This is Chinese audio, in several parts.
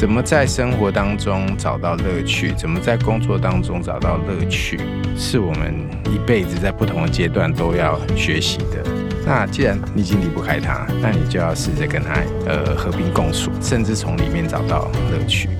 怎么在生活当中找到乐趣？怎么在工作当中找到乐趣？是我们一辈子在不同的阶段都要学习的。那既然你已经离不开它，那你就要试着跟它呃和平共处，甚至从里面找到乐趣。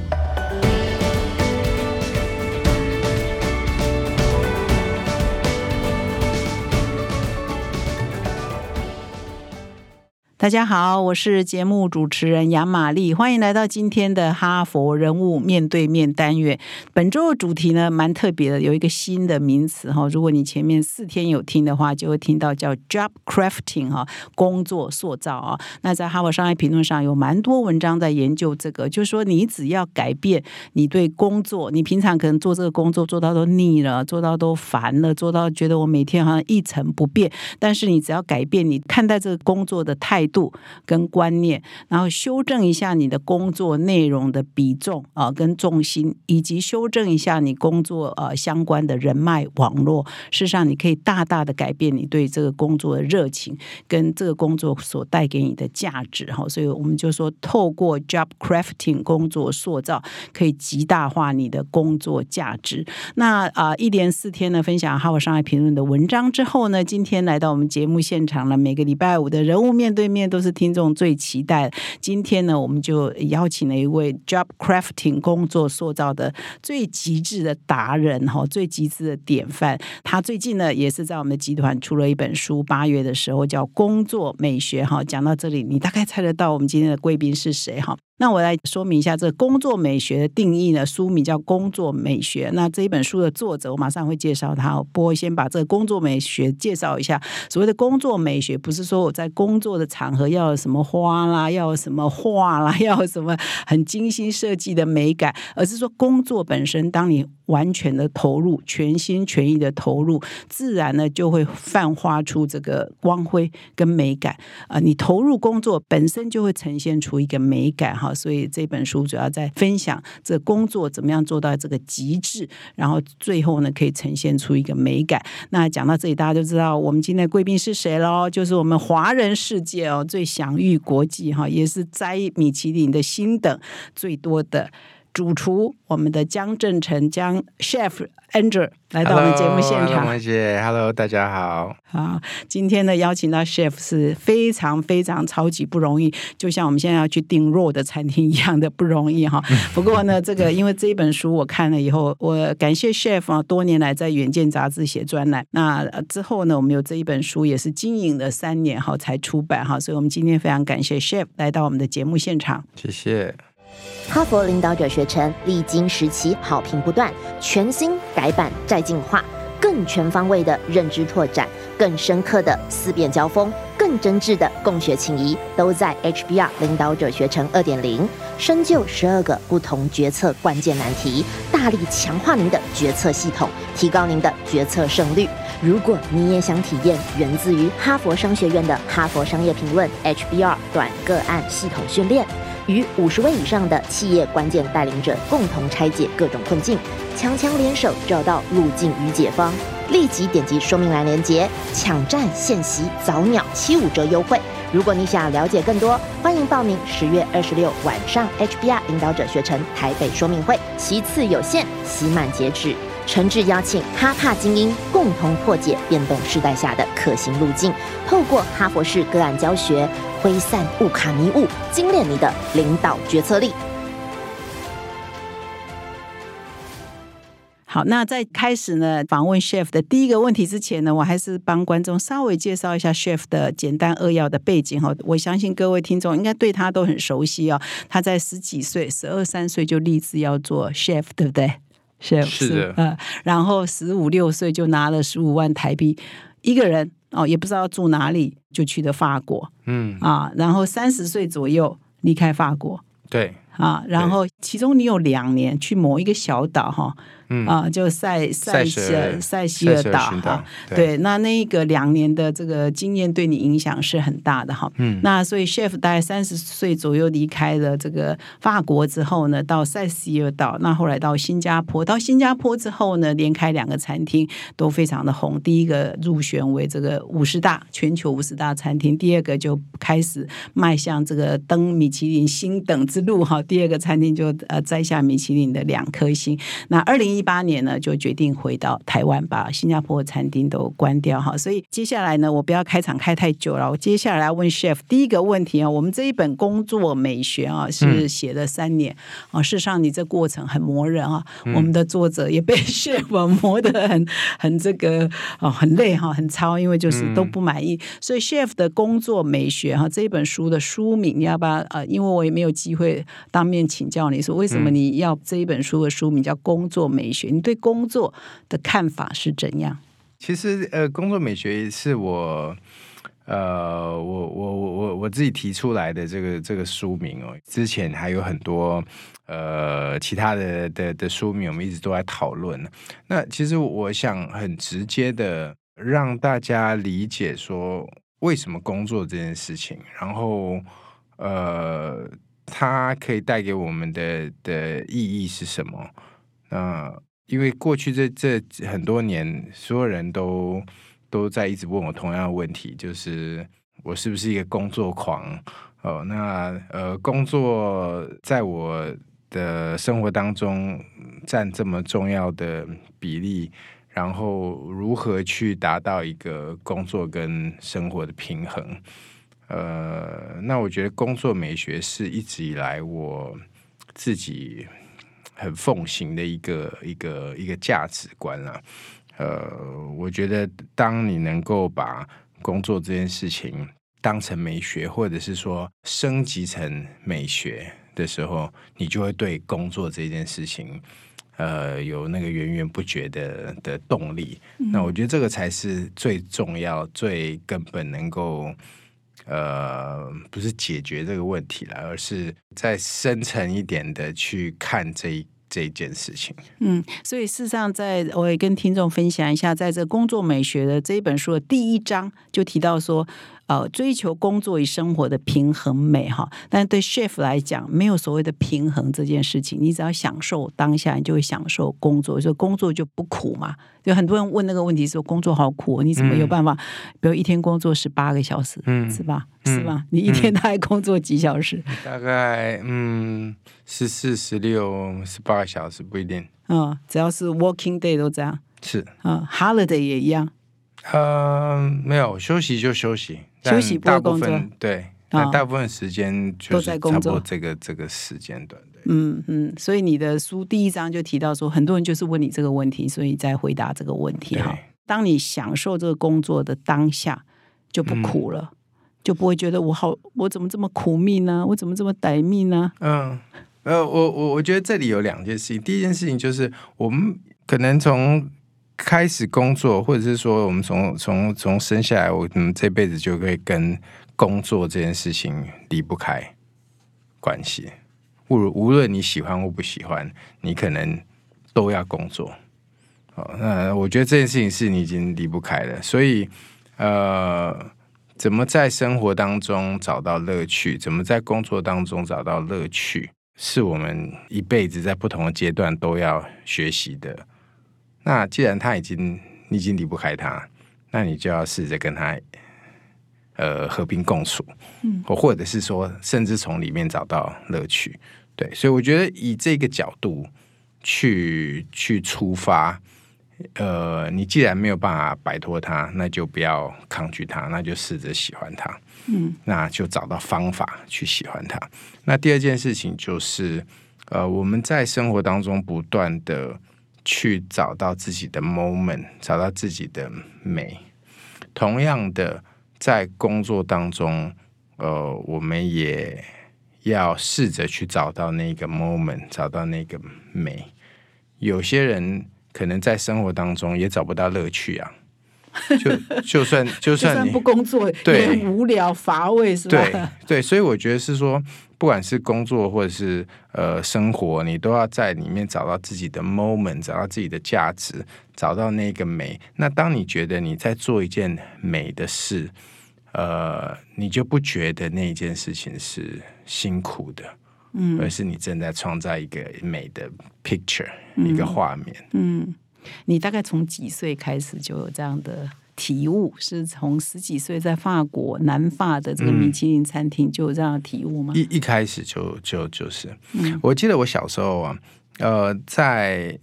大家好，我是节目主持人杨玛丽，欢迎来到今天的哈佛人物面对面单元。本周的主题呢，蛮特别的，有一个新的名词哈。如果你前面四天有听的话，就会听到叫 job crafting 哈，工作塑造啊。那在哈佛商业评论上有蛮多文章在研究这个，就是说你只要改变你对工作，你平常可能做这个工作做到都腻了，做到都烦了，做到觉得我每天好像一成不变，但是你只要改变你看待这个工作的态。度跟观念，然后修正一下你的工作内容的比重啊，跟重心，以及修正一下你工作呃相关的人脉网络。事实上，你可以大大的改变你对这个工作的热情，跟这个工作所带给你的价值哈。所以我们就说，透过 job crafting 工作塑造，可以极大化你的工作价值。那啊，一连四天呢，分享哈佛商业评论的文章之后呢，今天来到我们节目现场了。每个礼拜五的人物面对面。都是听众最期待。今天呢，我们就邀请了一位 job crafting 工作塑造的最极致的达人哈，最极致的典范。他最近呢，也是在我们的集团出了一本书，八月的时候叫《工作美学》哈。讲到这里，你大概猜得到我们今天的贵宾是谁哈？那我来说明一下这个工作美学的定义呢。书名叫《工作美学》。那这一本书的作者，我马上会介绍他。不过先把这个工作美学介绍一下。所谓的工作美学，不是说我在工作的场合要有什么花啦，要有什么画啦，要有什么很精心设计的美感，而是说工作本身，当你完全的投入、全心全意的投入，自然呢就会泛发出这个光辉跟美感啊。你投入工作本身就会呈现出一个美感哈。所以这本书主要在分享这工作怎么样做到这个极致，然后最后呢可以呈现出一个美感。那讲到这里，大家就知道我们今天贵宾是谁喽？就是我们华人世界哦最享誉国际哈，也是摘米其林的星等最多的主厨，我们的江正成江 Chef Andrew。来到我们节目现场，萌姐，Hello，大家好。好，今天呢邀请到 Chef 是非常非常超级不容易，就像我们现在要去订弱的餐厅一样的不容易哈。不过呢，这个因为这一本书我看了以后，我感谢 Chef 啊，多年来在《远见》杂志写专栏。那之后呢，我们有这一本书也是经营了三年哈才出版哈，所以我们今天非常感谢 Chef 来到我们的节目现场。谢谢。哈佛领导者学程历经时期，好评不断，全新改版再进化，更全方位的认知拓展，更深刻的思辨交锋，更真挚的共学情谊，都在 HBR 领导者学程二点零，深究十二个不同决策关键难题，大力强化您的决策系统，提高您的决策胜率。如果你也想体验源自于哈佛商学院的哈佛商业评论 HBR 短个案系统训练。与五十位以上的企业关键带领者共同拆解各种困境，强强联手找到路径与解方。立即点击说明栏链接，抢占现席早鸟七五折优惠。如果你想了解更多，欢迎报名十月二十六晚上 HBR 领导者学程台北说明会，其次有限，期满截止。诚挚邀请哈帕精英共同破解变动时代下的可行路径，透过哈佛式个案教学。挥散乌卡迷雾，精炼你的领导决策力。好，那在开始呢访问 Chef 的第一个问题之前呢，我还是帮观众稍微介绍一下 Chef 的简单扼要的背景哈。我相信各位听众应该对他都很熟悉哦。他在十几岁，十二三岁就立志要做 Chef，对不对是的，呃，然后十五六岁就拿了十五万台币，一个人。哦，也不知道住哪里，就去的法国，嗯啊，然后三十岁左右离开法国，对啊，然后其中你有两年去某一个小岛哈。啊，就塞塞西尔塞西尔岛哈，对，那那个两年的这个经验对你影响是很大的哈。嗯，那所以 chef 大概三十岁左右离开了这个法国之后呢，到塞西尔岛，那后来到新加坡，到新加坡之后呢，连开两个餐厅都非常的红。第一个入选为这个五十大全球五十大餐厅，第二个就开始迈向这个登米其林星等之路哈。第二个餐厅就就呃摘下米其林的两颗星。那二零一八年呢，就决定回到台湾，把新加坡餐厅都关掉哈。所以接下来呢，我不要开场开太久了，我接下来问 chef 第一个问题啊，我们这一本工作美学啊是写了三年啊，事实上你这过程很磨人啊，我们的作者也被 chef 磨得很 很这个哦很累哈，很操，因为就是都不满意。所以 chef 的工作美学哈这一本书的书名，你要不要呃？因为我也没有机会当面请教你说为什么你要这一本书的书名叫工作美学？你对工作的看法是怎样？其实呃，工作美学是我呃，我我我我我自己提出来的这个这个书名哦。之前还有很多呃其他的的的书名，我们一直都在讨论。那其实我想很直接的让大家理解说。为什么工作这件事情？然后，呃，它可以带给我们的的意义是什么？那因为过去这这很多年，所有人都都在一直问我同样的问题，就是我是不是一个工作狂？哦，那呃，工作在我的生活当中占这么重要的比例。然后如何去达到一个工作跟生活的平衡？呃，那我觉得工作美学是一直以来我自己很奉行的一个一个一个价值观啊。呃，我觉得当你能够把工作这件事情当成美学，或者是说升级成美学的时候，你就会对工作这件事情。呃，有那个源源不绝的的动力，那我觉得这个才是最重要、最根本能够呃，不是解决这个问题了，而是再深层一点的去看这这一件事情。嗯，所以事实上，在我也跟听众分享一下，在这工作美学的这一本书的第一章就提到说。呃，追求工作与生活的平衡美哈，但是对 chef 来讲，没有所谓的平衡这件事情。你只要享受当下，你就会享受工作，所以工作就不苦嘛。有很多人问那个问题说，工作好苦，你怎么有办法？比如一天工作十八个小时，嗯，是吧？是吧？你一天大概工作几小时？大概嗯，十四、十六、十八个小时不一定。嗯，只要是 working day 都这样。是嗯 h o l i day 也一样。呃，没有休息就休息，休息不工作对，那大部分时间都在工作。这个这个时间段，嗯嗯，所以你的书第一章就提到说，很多人就是问你这个问题，所以在回答这个问题哈。当你享受这个工作的当下，就不苦了，就不会觉得我好，我怎么这么苦命呢？我怎么这么歹命呢？嗯，呃，我我我觉得这里有两件事情，第一件事情就是我们可能从。开始工作，或者是说，我们从从从生下来，我们这辈子就可以跟工作这件事情离不开关系。无无论你喜欢或不喜欢，你可能都要工作。哦，那我觉得这件事情是你已经离不开了。所以，呃，怎么在生活当中找到乐趣？怎么在工作当中找到乐趣？是我们一辈子在不同的阶段都要学习的。那既然他已经你已经离不开他，那你就要试着跟他呃和平共处，嗯，或或者是说，甚至从里面找到乐趣。对，所以我觉得以这个角度去去出发，呃，你既然没有办法摆脱他，那就不要抗拒他，那就试着喜欢他，嗯，那就找到方法去喜欢他。那第二件事情就是，呃，我们在生活当中不断的。去找到自己的 moment，找到自己的美。同样的，在工作当中，呃，我们也要试着去找到那个 moment，找到那个美。有些人可能在生活当中也找不到乐趣啊。就 就算就算不工作，对无聊乏味是吧？对对，所以我觉得是说，不管是工作或者是呃生活，你都要在里面找到自己的 moment，找到自己的价值，找到那个美。那当你觉得你在做一件美的事，呃，你就不觉得那一件事情是辛苦的，嗯，而是你正在创造一个美的 picture，一个画面，嗯。你大概从几岁开始就有这样的体悟，是从十几岁在法国南法的这个米其林餐厅就有这样的体悟吗？一一开始就就就是，嗯。我记得我小时候啊，呃，在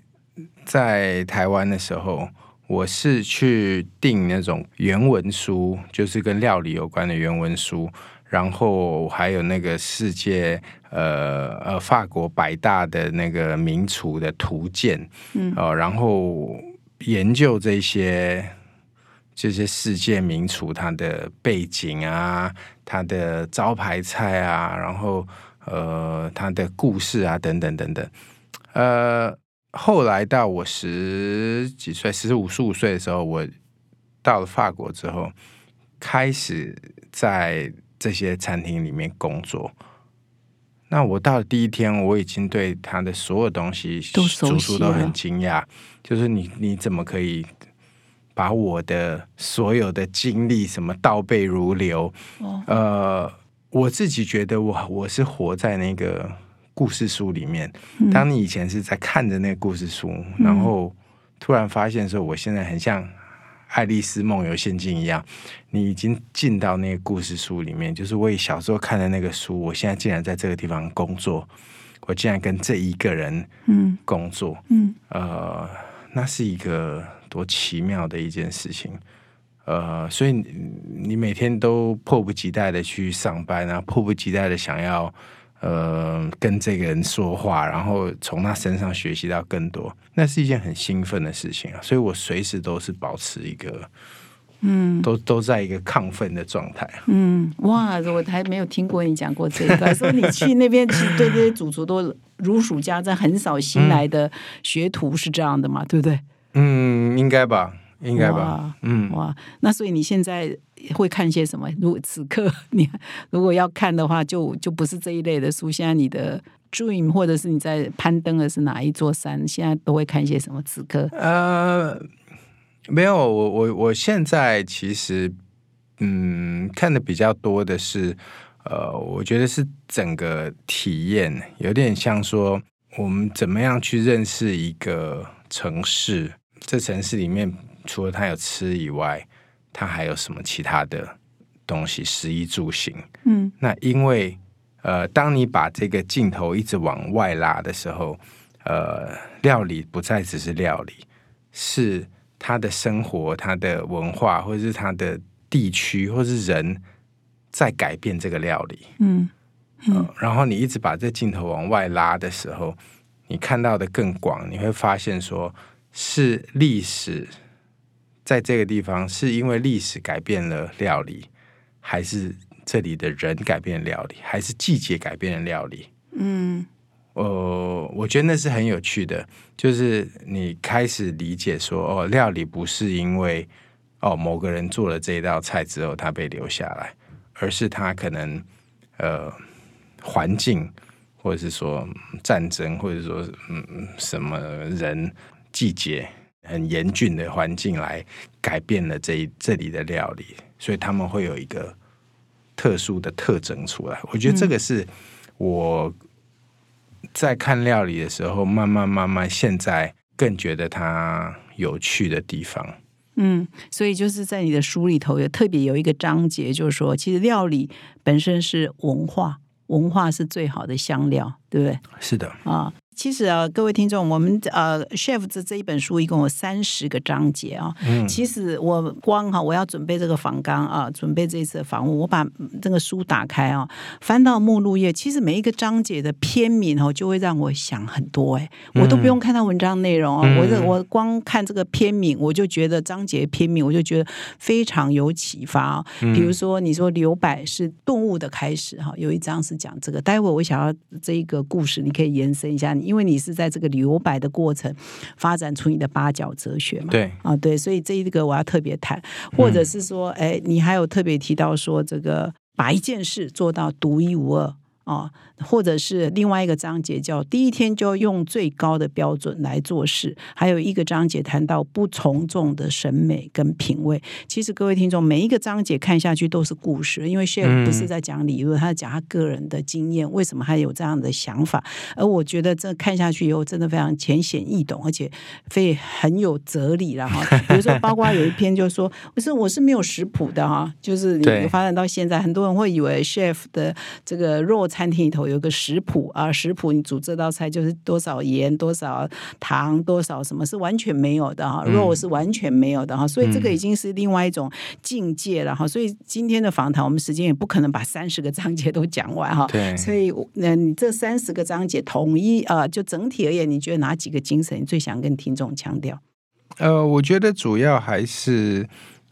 在台湾的时候，我是去订那种原文书，就是跟料理有关的原文书，然后还有那个世界呃呃法国百大的那个名厨的图鉴，嗯。呃，然后研究这些这些世界名厨他的背景啊，他的招牌菜啊，然后呃他的故事啊等等等等，呃，后来到我十几岁，十五十五岁的时候，我到了法国之后，开始在这些餐厅里面工作。那我到了第一天，我已经对他的所有东西都熟都很惊讶，就是你你怎么可以把我的所有的经历什么倒背如流？哦呃，我自己觉得我我是活在那个故事书里面。嗯当你以前是在看着那个故事书，然后突然发现说，我现在很像爱丽丝梦游仙境一样，你已经进到那个故事书里面。就是我以小时候看的那个书，我现在竟然在这个地方工作，我竟然跟这一个人嗯工作，嗯呃，那是一个多奇妙的一件事情。呃，所以你你每天都迫不及待的去上班啊，迫不及待的想要呃跟这个人说话，然后从他身上学习到更多，那是一件很兴奋的事情啊。所以我随时都是保持一个嗯都都在一个亢奋的状态啊。嗯，哇，我还没有听过你讲过这一段，说你去那边其实对这些主厨都如数家珍，很少新来的学徒是这样的嘛，对不对？嗯，应该吧，应该吧。嗯，哇，那所以你现在会看些什么？如果此刻 你如果要看的话，就就不是这一类的书。现在你的 dream 或者是你在攀登的是哪一座山？现在都会看些什么？此刻，呃，没有，我我我现在其实嗯看的比较多的是，呃，我觉得是整个体验，有点像说我们怎么样去认识一个城市，这城市里面除了它有吃以外，它还有什么其他的东西，食衣住行。嗯那因为呃，当你把这个镜头一直往外拉的时候，呃，料理不再只是料理，是他的生活、他的文化，或者是他的地区，或是人在改变这个料理。嗯呃然后你一直把这镜头往外拉的时候，你看到的更广，你会发现说，是历史在这个地方，是因为历史改变了料理，还是这里的人改变了料理，还是季节改变了料理？嗯呃，我觉得那是很有趣的，就是你开始理解说，哦，料理不是因为哦某个人做了这一道菜之后他被留下来，而是他可能呃环境，或者是说嗯战争，或者说嗯嗯什么人季节很严峻的环境来改变了这一这里的料理，所以他们会有一个特殊的特征出来。我觉得这个是我在看料理的时候，慢慢慢慢，现在更觉得它有趣的地方。嗯，所以就是在你的书里头也特别有一个章节，就是说，其实料理本身是文化，文化是最好的香料，对不对？是的，啊，其实啊，各位听众，我们呃，chef 这这一本书一共有三十个章节啊。嗯其实我光哈，我要准备这个访纲啊，准备这一次的访问，我把嗯这个书打开啊，翻到目录页，其实每一个章节的篇名哦，就会让我想很多哎，我都不用看到文章内容啊，嗯我这我光看这个篇名，我就觉得章节篇名，我就觉得非常有启发啊。嗯比如说，你说留白是动物的开始哈，有一章是讲这个。待会我想要这一个故事，你可以延伸一下，因为你是在这个留白的过程发展出你的八角哲学嘛。对，啊，对，所以这一个我要特别谈，或者是说，哎，你还有特别提到说，这个把一件事做到独一无二哦，或者是另外一个章节叫第一天就用最高的标准来做事，还有一个章节谈到不从众的审美跟品味。其实各位听众，每一个章节看下去都是故事，因为 Chef 不是在讲理论，他在讲他个人的经验，为什么他有这样的想法。而我觉得这看下去以后，真的非常浅显易懂，而且非很有哲理了哈。比如说，包括有一篇就说，不是我是没有食谱的哈，就是你发展到现在，很多人会以为 Chef 的这个肉餐厅里头有个食谱啊，食谱你煮这道菜就是多少盐、多少糖、多少什么是完全没有的哈，肉是完全没有的哈，所以这个已经是另外一种境界了哈。所以今天的访谈，我们时间也不可能把三十个章节都讲完哈。对，所以那你这三十个章节统一啊，就整体而言，你觉得哪几个精神你最想跟听众强调？呃，我觉得主要还是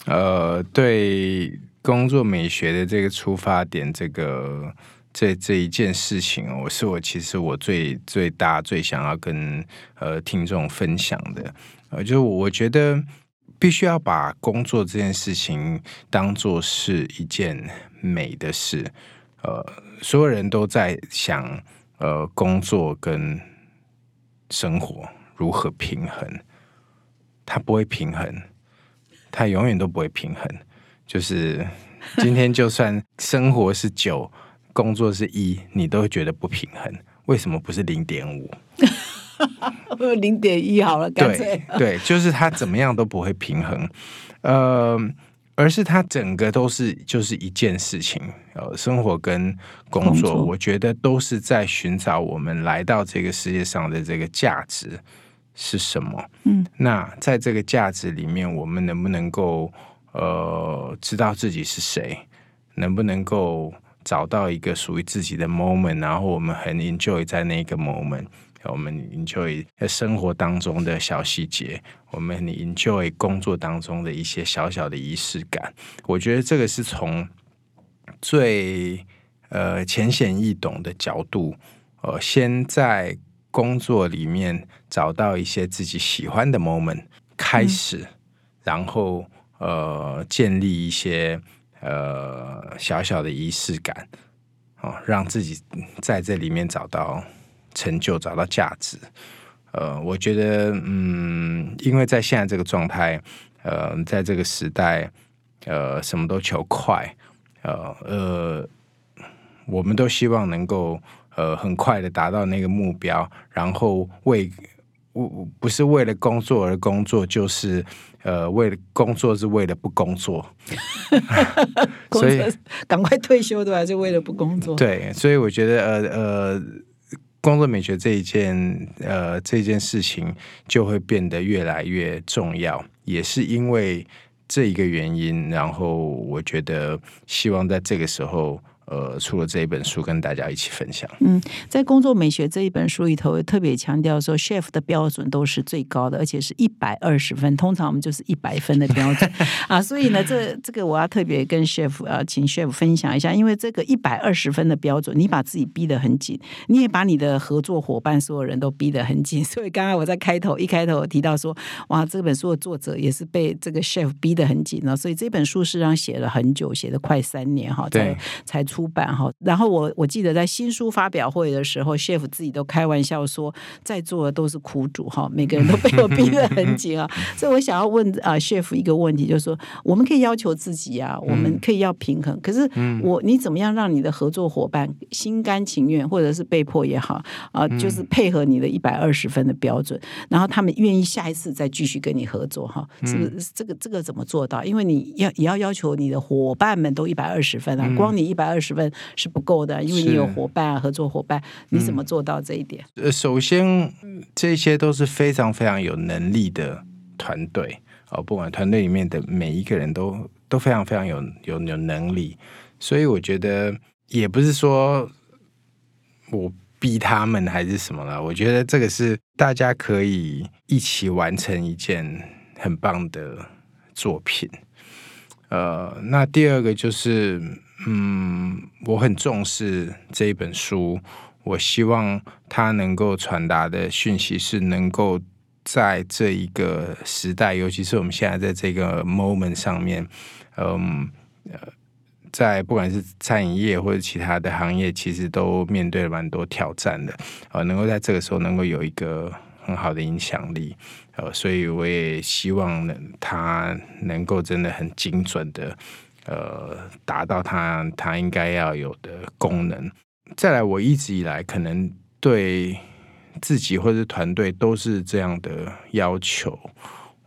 呃，对工作美学的这个出发点，这个这这一件事情，我是我其实我最最大最想要跟呃听众分享的，呃，就我觉得必须要把工作这件事情当做是一件美的事，呃，所有人都在想，呃，工作跟生活如何平衡。它不会平衡，它永远都不会平衡。就是今天，就算生活是酒，工作是一，你都会觉得不平衡。为什么不是零点五？零点一好了，干脆对，就是它怎么样都不会平衡。呃，而是它整个都是就是一件事情。呃，生活跟工作，我觉得都是在寻找我们来到这个世界上的这个价值。是什么？嗯，那在这个价值里面，我们能不能够呃知道自己是谁？能不能够找到一个属于自己的 moment？然后我们很 enjoy 在那个 moment，我们 enjoy 生活当中的小细节，我们 enjoy 工作当中的一些小小的仪式感。我觉得这个是从最呃浅显易懂的角度，呃，先在。工作里面找到一些自己喜欢的 moment 开始，然后呃建立一些呃小小的仪式感，哦，让自己在这里面找到成就，找到价值。呃，我觉得嗯，因为在现在这个状态，呃，在这个时代，呃，什么都求快，呃呃，我们都希望能够。呃，很快的达到那个目标，然后为不不是为了工作而工作，就是呃，为了工作是为了不工作，所以赶快退休对吧？就为了不工作。对，所以我觉得呃呃，工作美学这一件呃这件事情就会变得越来越重要，也是因为这一个原因，然后我觉得希望在这个时候。呃，出了这一本书跟大家一起分享。嗯，在工作美学这一本书里头，特别强调说，chef 的标准都是最高的，而且是一百二十分。通常我们就是一百分的标准 啊。所以呢，这这个我要特别跟 chef 啊，请 chef 分享一下，因为这个一百二十分的标准，你把自己逼得很紧，你也把你的合作伙伴所有人都逼得很紧。所以刚刚我在开头一开头提到说，哇，这本书的作者也是被这个 chef 逼得很紧了。所以这本书实际上写了很久，写了快三年哈，才才出。出版哈，然后我我记得在新书发表会的时候，chef 自己都开玩笑说，在座的都是苦主哈，每个人都被我逼得很紧啊。所以我想要问啊，chef 一个问题，就是说，我们可以要求自己啊，我们可以要平衡，可是我你怎么样让你的合作伙伴心甘情愿，或者是被迫也好啊，就是配合你的一百二十分的标准，然后他们愿意下一次再继续跟你合作哈？是不是这个这个怎么做到？因为你要也要要求你的伙伴们都一百二十分啊，光你一百二十。十分是不够的，因为你有伙伴、合作伙伴，你怎么做到这一点？呃，首先这些都是非常非常有能力的团队哦，不管团队里面的每一个人都都非常非常有有有能力，所以我觉得也不是说我逼他们还是什么了，我觉得这个是大家可以一起完成一件很棒的作品。呃，那第二个就是。嗯，我很重视这一本书。我希望它能够传达的讯息是能够在这一个时代，尤其是我们现在在这个 moment 上面，嗯，呃，在不管是餐饮业或者其他的行业，其实都面对了蛮多挑战的。呃，能够在这个时候能够有一个很好的影响力，呃，所以我也希望呢，他能够真的很精准的，呃，达到它它应该要有的功能。再来，我一直以来可能对自己或者团队都是这样的要求。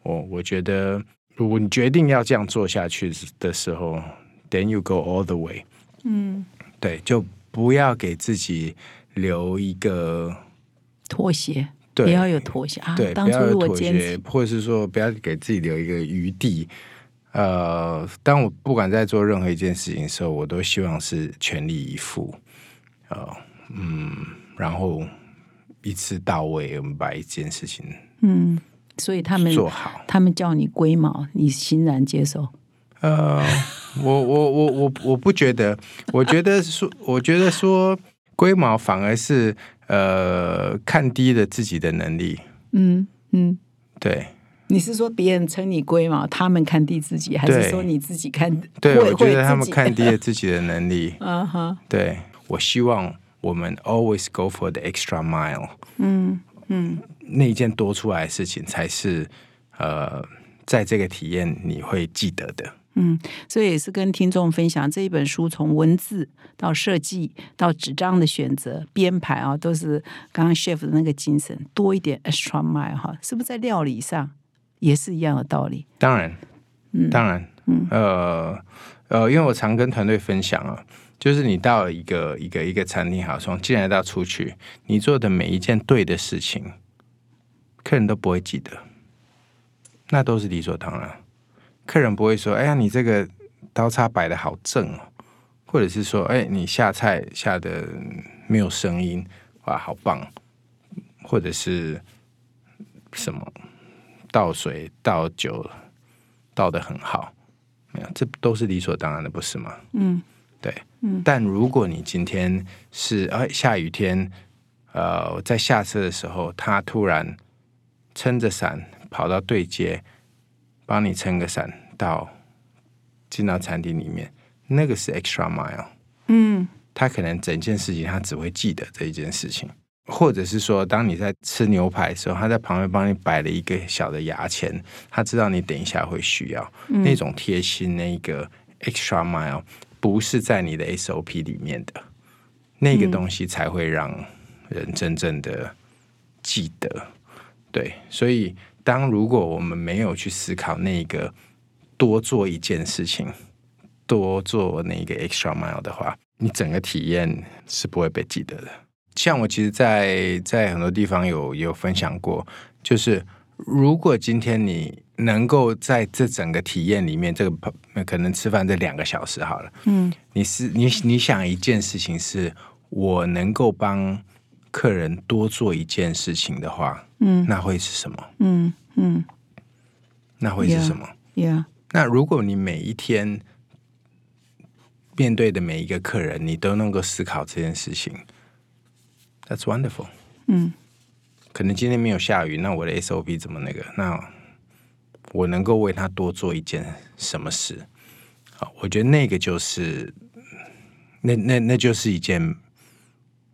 我我觉得，如果你决定要这样做下去的时候，then you go all the way。嗯，对，就不要给自己留一个妥协，对不要有妥协啊。对，当初不要有妥协或者是说不要给自己留一个余地。呃，当我不管在做任何一件事情的时候，我都希望是全力以赴。呃，嗯，然后一次到位，我们把一件事情嗯，所以他们做好。他们叫你龟毛，你欣然接受。呃，我我我我我不觉得，我觉得说，我觉得说龟毛反而是呃看低了自己的能力。嗯嗯，对你是说别人称你龟毛，他们看低自己，还是对说你自己看？对，会我觉得他们。看低了 自己的能力。嗯哼，对我希望我们 always go for the extra mile。嗯嗯那一件多出来的事情才是呃，在这个体验你会记得的。嗯，所以也是跟听众分享这一本书，从文字到设计到纸张的选择、编排啊，都是刚刚 chef 的那个精神，多一点 extra mile 哈，是不是在料理上也是一样的道理？当然，嗯当然，呃呃，因为我常跟团队分享啊，就是你到了一个一个一个餐厅，好，从进来到出去，你做的每一件对的事情，客人都不会记得，那都是理所当然。客人不会说：“哎呀，你这个刀叉摆的好正哦。”或者是说：“哎，你下菜下的没有声音，哇，好棒。”或者是什么倒水倒酒倒的很好，没有，这都是理所当然的，不是吗？嗯。对，嗯。但如果你今天是哎下雨天，呃，在下车的时候，他突然撑着伞跑到对街，帮你撑个伞到进到餐厅里面，那个是 extra mile。嗯。他可能整件事情他只会记得这一件事情，或者是说，当你在吃牛排的时候，他在旁边帮你摆了一个小的牙签，他知道你等一下会需要、那种贴心，那一个 extra mile 不是在你的 SOP 里面的，那个东西才会让人真正的记得。对，所以当如果我们没有去思考那个多做一件事情，多做那个 extra mile 的话，你整个体验是不会被记得的。像我其实在，在很多地方有有分享过，就是如果今天你能够在这整个体验里面，这个可能吃饭这两个小时好了，嗯你是你你想一件事情是我能够帮客人多做一件事情的话，嗯那会是什么？嗯嗯那会是什么？，Yeah，那如果你每一天面对的每一个客人，你都能够思考这件事情，That's wonderful。嗯可能今天没有下雨，那我的 SOP 怎么那个？那我能够为他多做一件什么事？好，我觉得那个就是，那那那就是一件，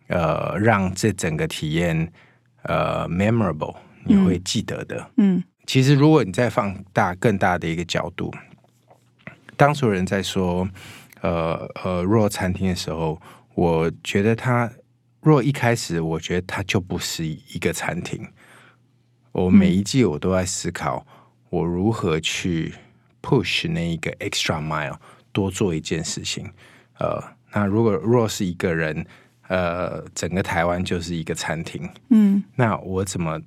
呃，让这整个体验呃 memorable，你会记得的。嗯其实，如果你再放大更大的一个角度，当所有人在说呃呃若餐厅的时候，我觉得它若一开始，我觉得它就不是一个餐厅。我每一季我都在思考，我如何去 push 那一个 extra mile，多做一件事情。呃，那如果若是一个人，呃，整个台湾就是一个餐厅，嗯那我怎么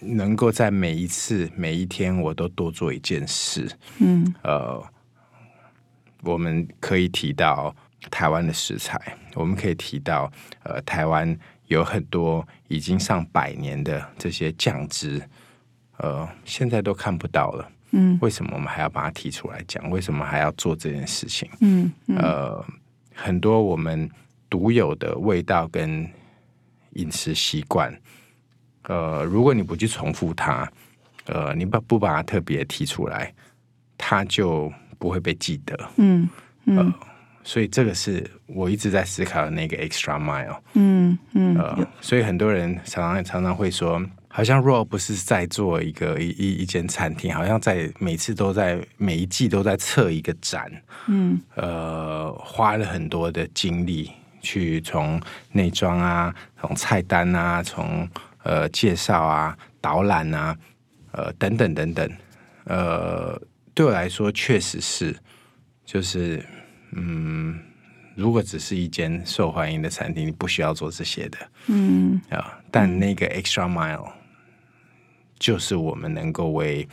能够在每一次每一天我都多做一件事？嗯呃，我们可以提到台湾的食材，我们可以提到呃，台湾有很多已经上百年的这些酱汁，呃，现在都看不到了。嗯为什么我们还要把它提出来讲？为什么还要做这件事情？嗯呃，很多我们独有的味道跟饮食习惯，呃，如果你不去重复它，呃，你不不把它特别提出来，它就不会被记得。嗯呃，所以这个是我一直在思考的那个 extra mile。嗯嗯，呃，所以很多人常常常常会说，好像 Raw 不是在做一个一一一间餐厅，好像在每次都在每一季都在测一个展，嗯。呃，花了很多的精力去从内装啊，从菜单啊，从呃介绍啊、导览啊，呃等等等等，呃，对我来说确实是，就是嗯，如果只是一间受欢迎的餐厅，你不需要做这些的嗯啊、但那个 extra mile 就是我们能够为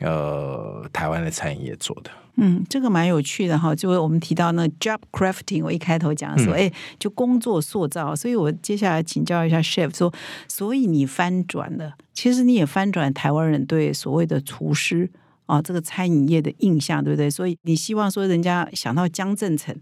呃台湾的餐饮业做的。嗯，这个蛮有趣的哈。就是我们提到那 job crafting，我一开头讲说，哎、就工作塑造。所以我接下来请教一下 chef 说，所以你翻转了，其实你也翻转台湾人对所谓的厨师啊这个餐饮业的印象，对不对？所以你希望说，人家想到江正成。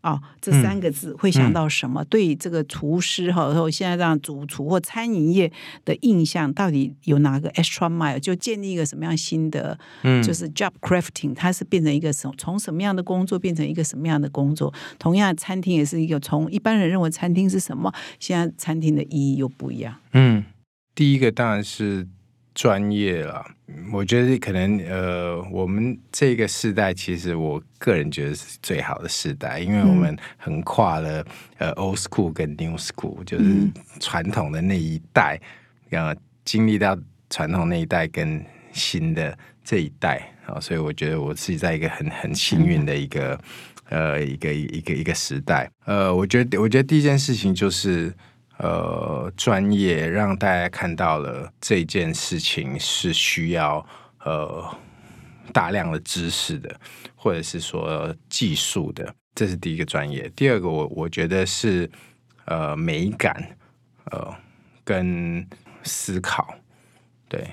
哦，这三个字会想到什么？对这个厨师哈，然后现在让主厨或餐饮业的印象，到底有哪个 extra mile？就建立一个什么样新的嗯就是 job crafting，它是变成一个什从什么样的工作变成一个什么样的工作？同样，餐厅也是一个从一般人认为餐厅是什么，现在餐厅的意义又不一样。嗯，第一个当然是专业了。我觉得可能呃，我们这个世代，其实我个人觉得是最好的世代，因为我们横跨了呃 old school 跟 new school，就是传统的那一代，呃，经历到传统那一代跟新的这一代啊、所以我觉得我自己在一个很很幸运的一个。呃，一个一个一个时代，呃，我觉得，我觉得第一件事情就是，呃，专业让大家看到了这件事情是需要呃大量的知识的，或者是说技术的，这是第一个专业。第二个我，我觉得是呃美感，呃跟思考，对，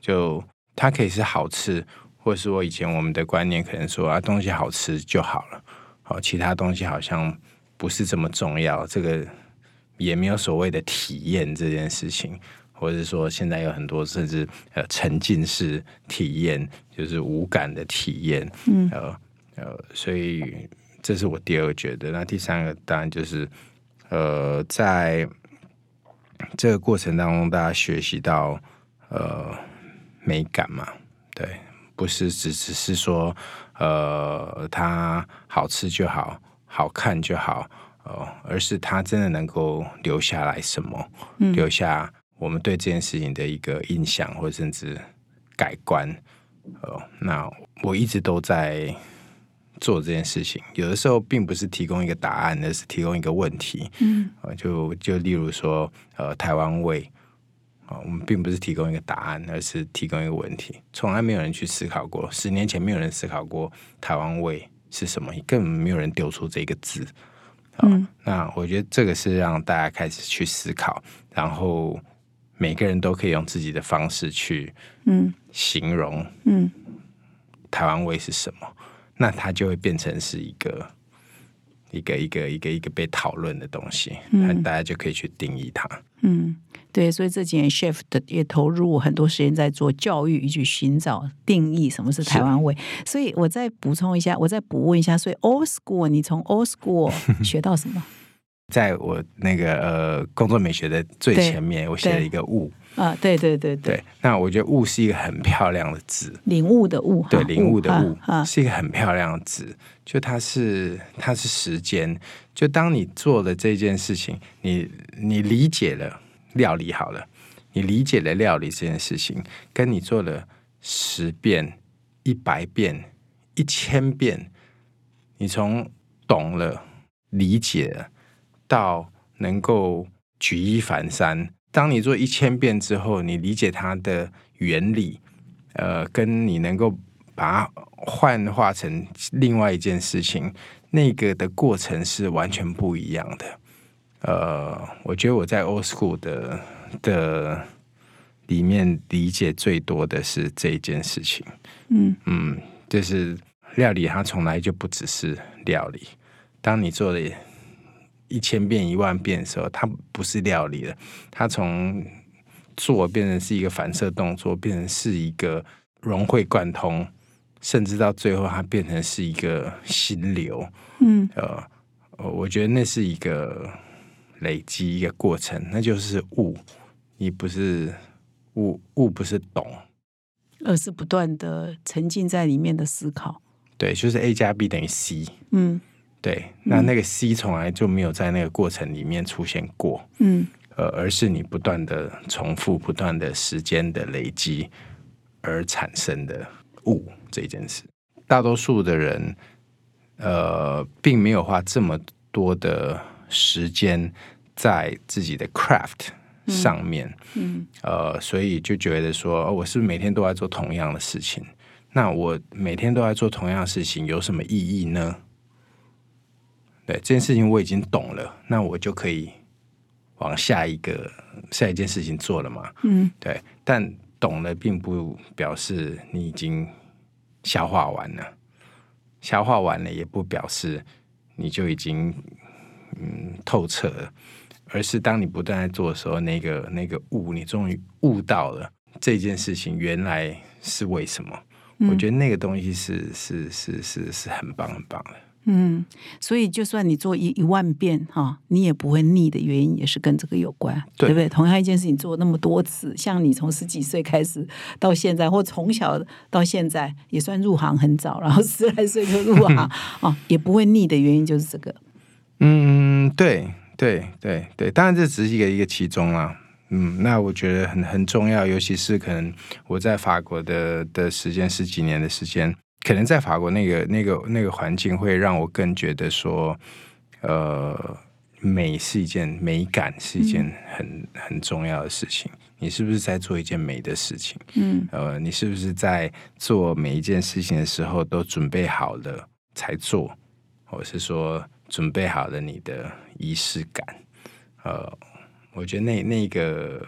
就它可以是好吃，或者是我以前我们的观念可能说啊东西好吃就好了，好、其他东西好像不是这么重要，这个也没有所谓的体验这件事情，或者是说现在有很多甚至呃沉浸式体验，就是无感的体验，嗯呃呃，所以这是我第二个觉得。那第三个当然就是呃，在这个过程当中，大家学习到呃美感嘛，对，不是只只是说呃它好吃就好，好看就好，呃，而是他真的能够留下来什么，留下我们对这件事情的一个印象，或甚至改观。哦，那我一直都在做这件事情，有的时候并不是提供一个答案，而是提供一个问题。嗯呃，就就例如说，呃，台湾味，啊、我们并不是提供一个答案，而是提供一个问题。从来没有人去思考过，十年前没有人思考过台湾味是什么，根本没有人丢出这个字。啊、嗯。那我觉得这个是让大家开始去思考，然后每个人都可以用自己的方式去嗯。形容嗯。台湾味是什么，那它就会变成是一个一个一个一个一个被讨论的东西，那大家就可以去定义它。嗯，对，所以这几年 chef 的也投入很多时间在做教育，以及寻找定义什么是台湾味。所以我再补充一下，我再补问一下，所以 old school 你从 old school 学到什么？在我那个呃工作美学的最前面，我写了一个“悟啊，对对对”，对，那我觉得“悟”是一个很漂亮的字，领悟的悟，对，哈领悟的哈悟哈是一个很漂亮的字，就它是它是时间，就当你做了这件事情，你你理解了料理好了，你理解了料理这件事情，跟你做了十遍、一百遍、一千遍，你从懂了、理解，到能够举一反三。当你做一千遍之后，你理解它的原理，呃，跟你能够把它幻化成另外一件事情，那个的过程是完全不一样的。呃，我觉得我在 old school 的的里面理解最多的是这一件事情。嗯嗯，就是料理，它从来就不只是料理。当你做了一千遍、一万遍的时候，它不是料理了，它从做变成是一个反射动作，变成是一个融会贯通甚至到最后它变成是一个心流。嗯呃，呃我觉得那是一个累积一个过程，那就是悟。你不是悟，悟不是懂，而是不断的沉浸在里面的思考。对，就是 A 加 B 等于 C。嗯对，那那个 C 从来就没有在那个过程里面出现过。嗯呃，而是你不断的重复、不断的时间的累积而产生的悟这件事。大多数的人，呃，并没有花这么多的时间在自己的 craft 上面，嗯呃，所以就觉得说，哦我是不是每天都在做同样的事情？那我每天都在做同样的事情，有什么意义呢？对这件事情我已经懂了，那我就可以往下一个下一件事情做了嘛？嗯对，但懂了并不表示你已经消化完了，消化完了也不表示你就已经嗯透彻了，而是当你不断在做的时候，那个那个悟，你终于悟到了这件事情原来是为什么。我觉得那个东西是是是是是很棒很棒的。嗯，所以就算你做一一万遍哈，你也不会腻的原因也是跟这个有关，对对不对？同样一件事情做那么多次，像你从十几岁开始到现在，或从小到现在也算入行很早，然后十来岁就入行 哦，也不会腻的原因就是这个。嗯，对对对对，当然这只是一个一个其中啦。嗯，那我觉得很很重要，尤其是可能我在法国的的时间十几年的时间，可能在法国那个那个那个环境会让我更觉得说，呃，美是一件美感是一件很、很重要的事情。你是不是在做一件美的事情？嗯呃，你是不是在做每一件事情的时候都准备好了才做，或是说准备好了你的仪式感？呃，我觉得那那个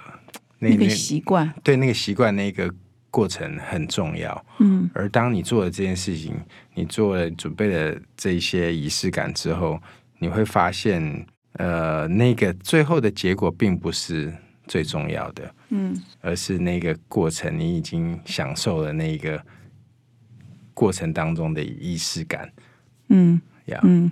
那那个习惯，对那个习惯那个过程很重要。嗯而当你做了这件事情，你做了准备了这些仪式感之后，你会发现，呃，那个最后的结果并不是最重要的。嗯而是那个过程，你已经享受了那个过程当中的仪式感嗯。呀。嗯，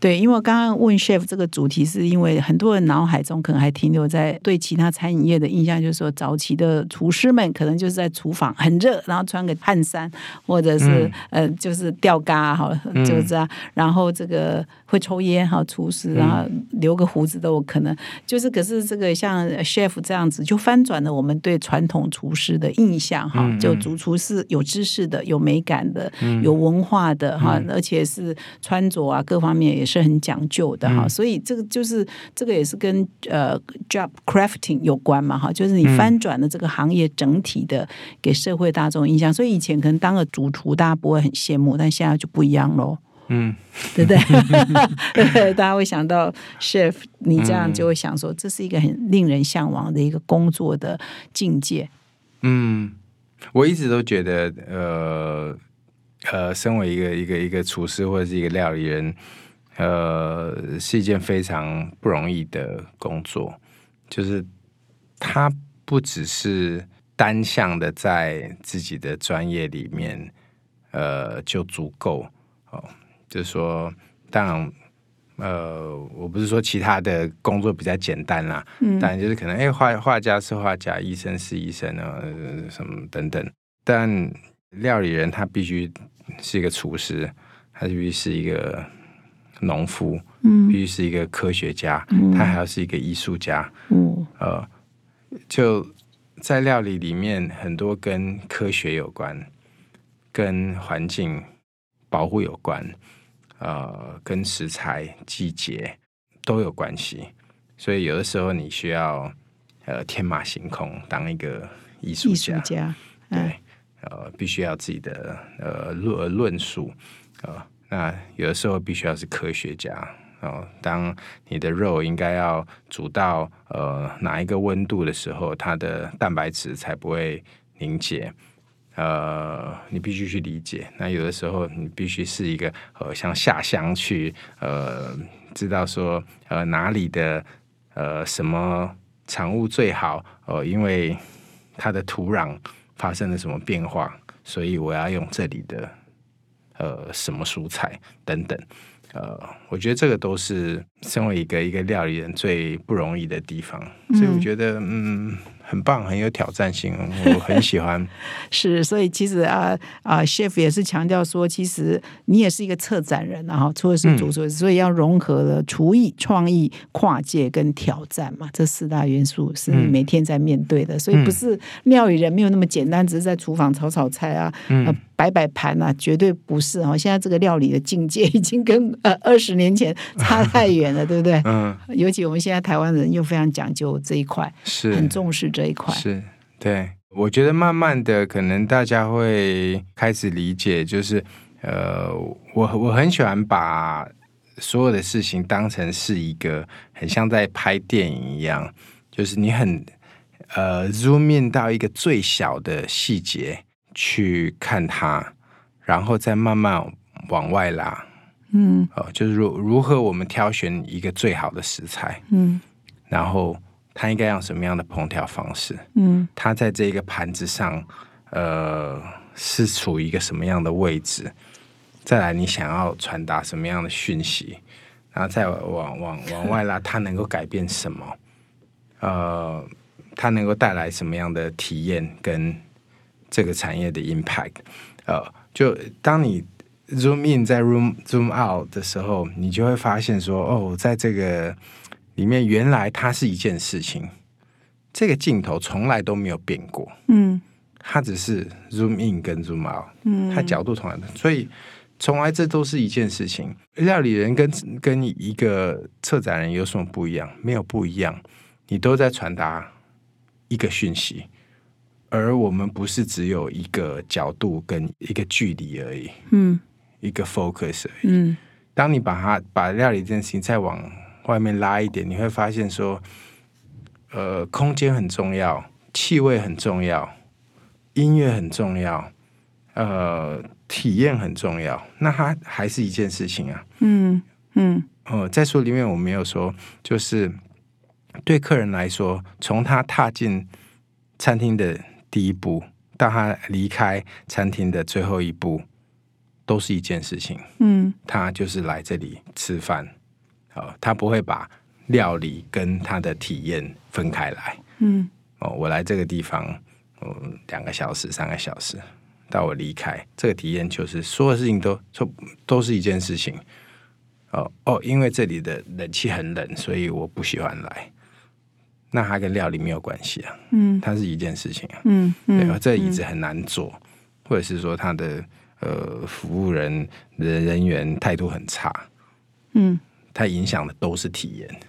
对，因为我刚刚问 chef 这个主题，是因为很多人脑海中可能还停留在对其他餐饮业的印象，就是说早期的厨师们可能就是在厨房很热，然后穿个汗衫，或者是、嗯。呃就是吊嘎哈，就这样，然后这个会抽烟哈，厨师然后留个胡子都有可能，就是可是这个像 chef 这样子，就翻转了我们对传统厨师的印象哈，嗯就主厨是有知识的、有美感的、有文化的哈，而且是穿着啊各方面也是很讲究的哈，所以这个就是这个也是跟呃 job crafting 有关嘛哈，就是你翻转了这个行业整体的给社会大众印象，所以以前可能当个主厨大家不会很羡慕，但现在就不一样喽。嗯，对不对？对，大家会想到 chef，你这样就会想说，这是一个很令人向往的一个工作的境界。嗯，我一直都觉得，呃呃，身为一个一个一个厨师或者是一个料理人，呃，是一件非常不容易的工作。就是他不只是单向的在自己的专业里面，呃，就足够哦。就是说，当然，呃，我不是说其他的工作比较简单啦，嗯当然就是可能，哎、画画家是画家，医生是医生啊，呃什么等等。但料理人他必须是一个厨师，他必须是一个农夫，嗯必须是一个科学家，他还要是一个艺术家。嗯呃，就在料理里面，很多跟科学有关，跟环境保护有关，呃，跟食材、季节都有关系。所以有的时候你需要呃天马行空，当一个艺术艺家，术家，对，呃，必须要自己的呃论论述，呃，那有的时候必须要是科学家哦。当你的肉应该要煮到呃哪一个温度的时候，它的蛋白质才不会凝结。呃，你必须去理解。那有的时候，你必须是一个呃，像下乡去呃，知道说呃哪里的呃什么产物最好呃，因为它的土壤发生了什么变化，所以我要用这里的呃什么蔬菜等等。呃，我觉得这个都是身为一个一个料理人最不容易的地方，所以我觉得嗯。很棒，很有挑战性，我很喜欢。是，所以其实啊啊，chef 也是强调说，其实你也是一个策展人，然后除了是主厨，所以要融合了厨艺、创意、跨界跟挑战嘛，这四大元素是你每天在面对的。所以不是料理人没有那么简单，只是在厨房炒炒菜啊，摆摆盘啊，绝对不是哦。现在这个料理的境界 已经跟呃二十年前 差太远了，对不对？嗯。尤其我们现在台湾人又非常讲究这一块，是很重视。这一块是对，我觉得慢慢的，可能大家会开始理解，就是呃，我我很喜欢把所有的事情当成是一个很像在拍电影一样，就是你很呃 zoom in 到一个最小的细节去看它，然后再慢慢往外拉，嗯，哦，就是如如何我们挑选一个最好的食材，嗯，然后。它应该用什么样的烹调方式？嗯，它在这个盘子上，呃，是处于一个什么样的位置？再来，你想要传达什么样的讯息？然后再往往往外拉，它能够改变什么？呃，它能够带来什么样的体验跟这个产业的 impact？呃，就当你 zoom in 在 room zoom out 的时候，你就会发现说，哦，在这个。里面原来它是一件事情，这个镜头从来都没有变过，嗯，它只是 zoom in 跟 zoom out，嗯，它角度同样的，所以从来这都是一件事情。料理人跟跟一个策展人有什么不一样？没有不一样，你都在传达一个讯息，而我们不是只有一个角度跟一个距离而已，嗯，一个 focus 而已。嗯，当你把它把料理这件事情再往外面拉一点，你会发现说，呃，空间很重要，气味很重要，音乐很重要，呃，体验很重要。那它还是一件事情啊。嗯嗯。哦，在书里面我没有说，就是对客人来说，从他踏进餐厅的第一步到他离开餐厅的最后一步，都是一件事情。嗯，他就是来这里吃饭。他不会把料理跟他的体验分开来。嗯，哦，我来这个地方，嗯，两个小时、三个小时，到我离开，这个体验就是所有事情都都都是一件事情。哦哦，因为这里的冷气很冷，所以我不喜欢来。那它跟料理没有关系啊。嗯，它是一件事情啊。嗯嗯，对这椅子很难坐，或者是说它的呃服务人人人员态度很差。嗯。它影响的都是体验。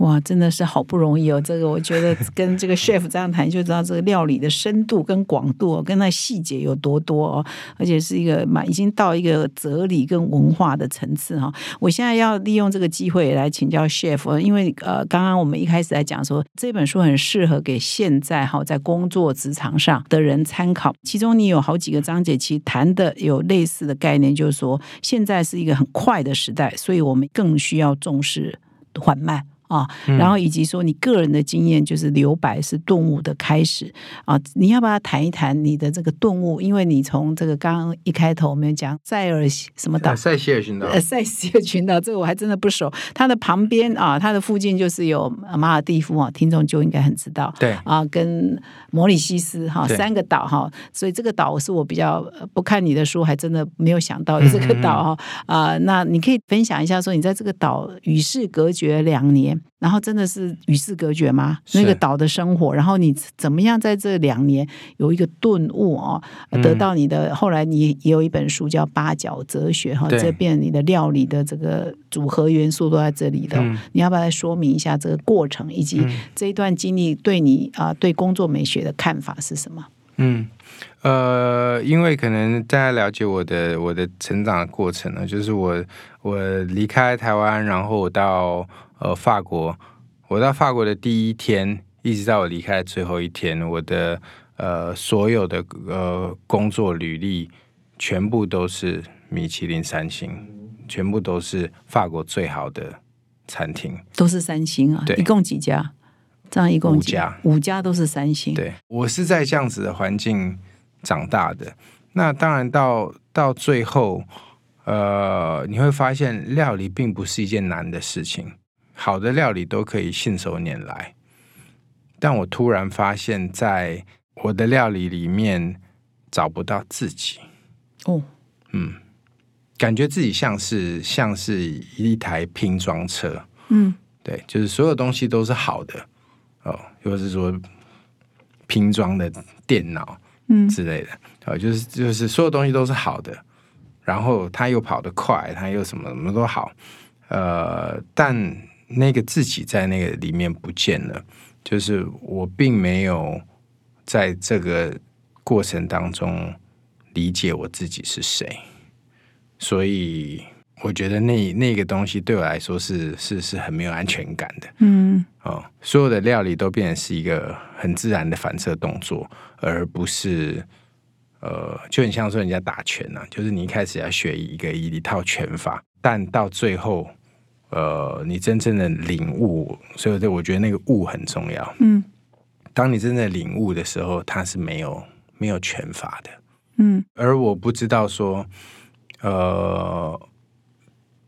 哇，真的是好不容易哦！这个我觉得跟这个 chef 这样谈，就知道这个料理的深度跟广度，跟那细节有多多哦。而且是一个蛮已经到一个哲理跟文化的层次哈。我现在要利用这个机会来请教 chef，因为呃，刚刚我们一开始在讲说这本书很适合给现在哈在工作职场上的人参考。其中你有好几个章节，其实谈的有类似的概念，就是说现在是一个很快的时代，所以我们更需要重视缓慢。啊，然后以及说你个人的经验，就是留白是顿悟的开始啊！你要不要谈一谈你的这个顿悟？因为你从这个刚刚一开头我们讲塞尔什么岛，塞西尔群岛，呃，塞西尔群岛，这个我还真的不熟。它的旁边啊，它的附近就是有马尔蒂夫啊，听众就应该很知道。对啊，跟摩里西斯哈三个岛哈，所以这个岛是我比较不看你的书，还真的没有想到有这个岛哈啊。那你可以分享一下，说你在这个岛与世隔绝两年。然后真的是与世隔绝吗？那个岛的生活，然后你怎么样在这两年有一个顿悟哦，得到你的后来你也有一本书叫《八角哲学》哈，这边你的料理的这个组合元素都在这里的，你要不要来说明一下这个过程以及这一段经历对你啊对工作美学的看法是什么？嗯，呃，因为可能大家了解我的我的成长的过程呢，就是我我离开台湾，然后我到。呃，法国，我到法国的第一天，一直到我离开的最后一天，我的呃所有的呃工作履历全部都是米其林三星，全部都是法国最好的餐厅，都是三星啊。对，一共几家？这样一共五家，五家都是三星。对，我是在这样子的环境长大的。那当然到到最后，呃，你会发现料理并不是一件难的事情，好的料理都可以信手拈来。但我突然发现，在我的料理里面找不到自己。哦，嗯，感觉自己像是像是一台拼装车。嗯。对，就是所有东西都是好的。哦，或者是说拼装的电脑嗯。之类的，哦，就是就是所有东西都是好的，然后它又跑得快，它又什么什么都好，呃，但那个自己在那个里面不见了，就是我并没有在这个过程当中理解我自己是谁，所以我觉得那那个东西对我来说是是是很没有安全感的。嗯。哦，所有的料理都变成是一个很自然的反射动作，而不是呃，就很像说人家打拳呐、就是你一开始要学一个一套拳法，但到最后，呃，你真正的领悟，所以这我觉得那个悟很重要。嗯当你真正领悟的时候，它是没有没有拳法的。嗯而我不知道说，呃，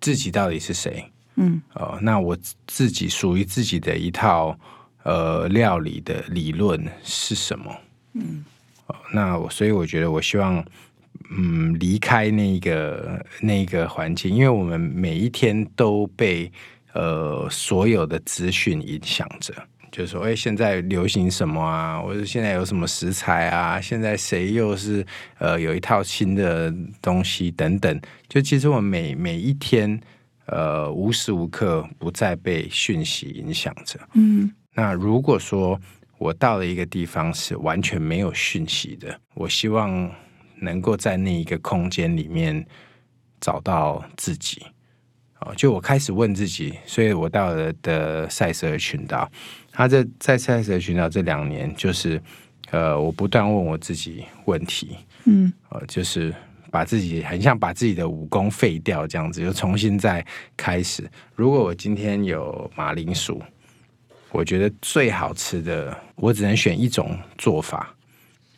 自己到底是谁。嗯哦，那我自己属于自己的一套呃料理的理论是什么？嗯，哦，那我所以我觉得我希望嗯离开那个那个环境，因为我们每一天都被呃所有的资讯影响着。就是说，哎、现在流行什么啊？或者现在有什么食材啊？现在谁又是呃有一套新的东西等等？就其实我们每每一天呃无时无刻不再被讯息影响着。嗯那如果说我到了一个地方是完全没有讯息的，我希望能够在那一个空间里面找到自己。哦，就我开始问自己，所以我到了的塞舌尔群岛，他在在塞舌尔群岛这两年，就是呃，我不断问我自己问题，嗯呃，就是把自己很像把自己的武功废掉这样子，就重新再开始。如果我今天有马铃薯，我觉得最好吃的，我只能选一种做法，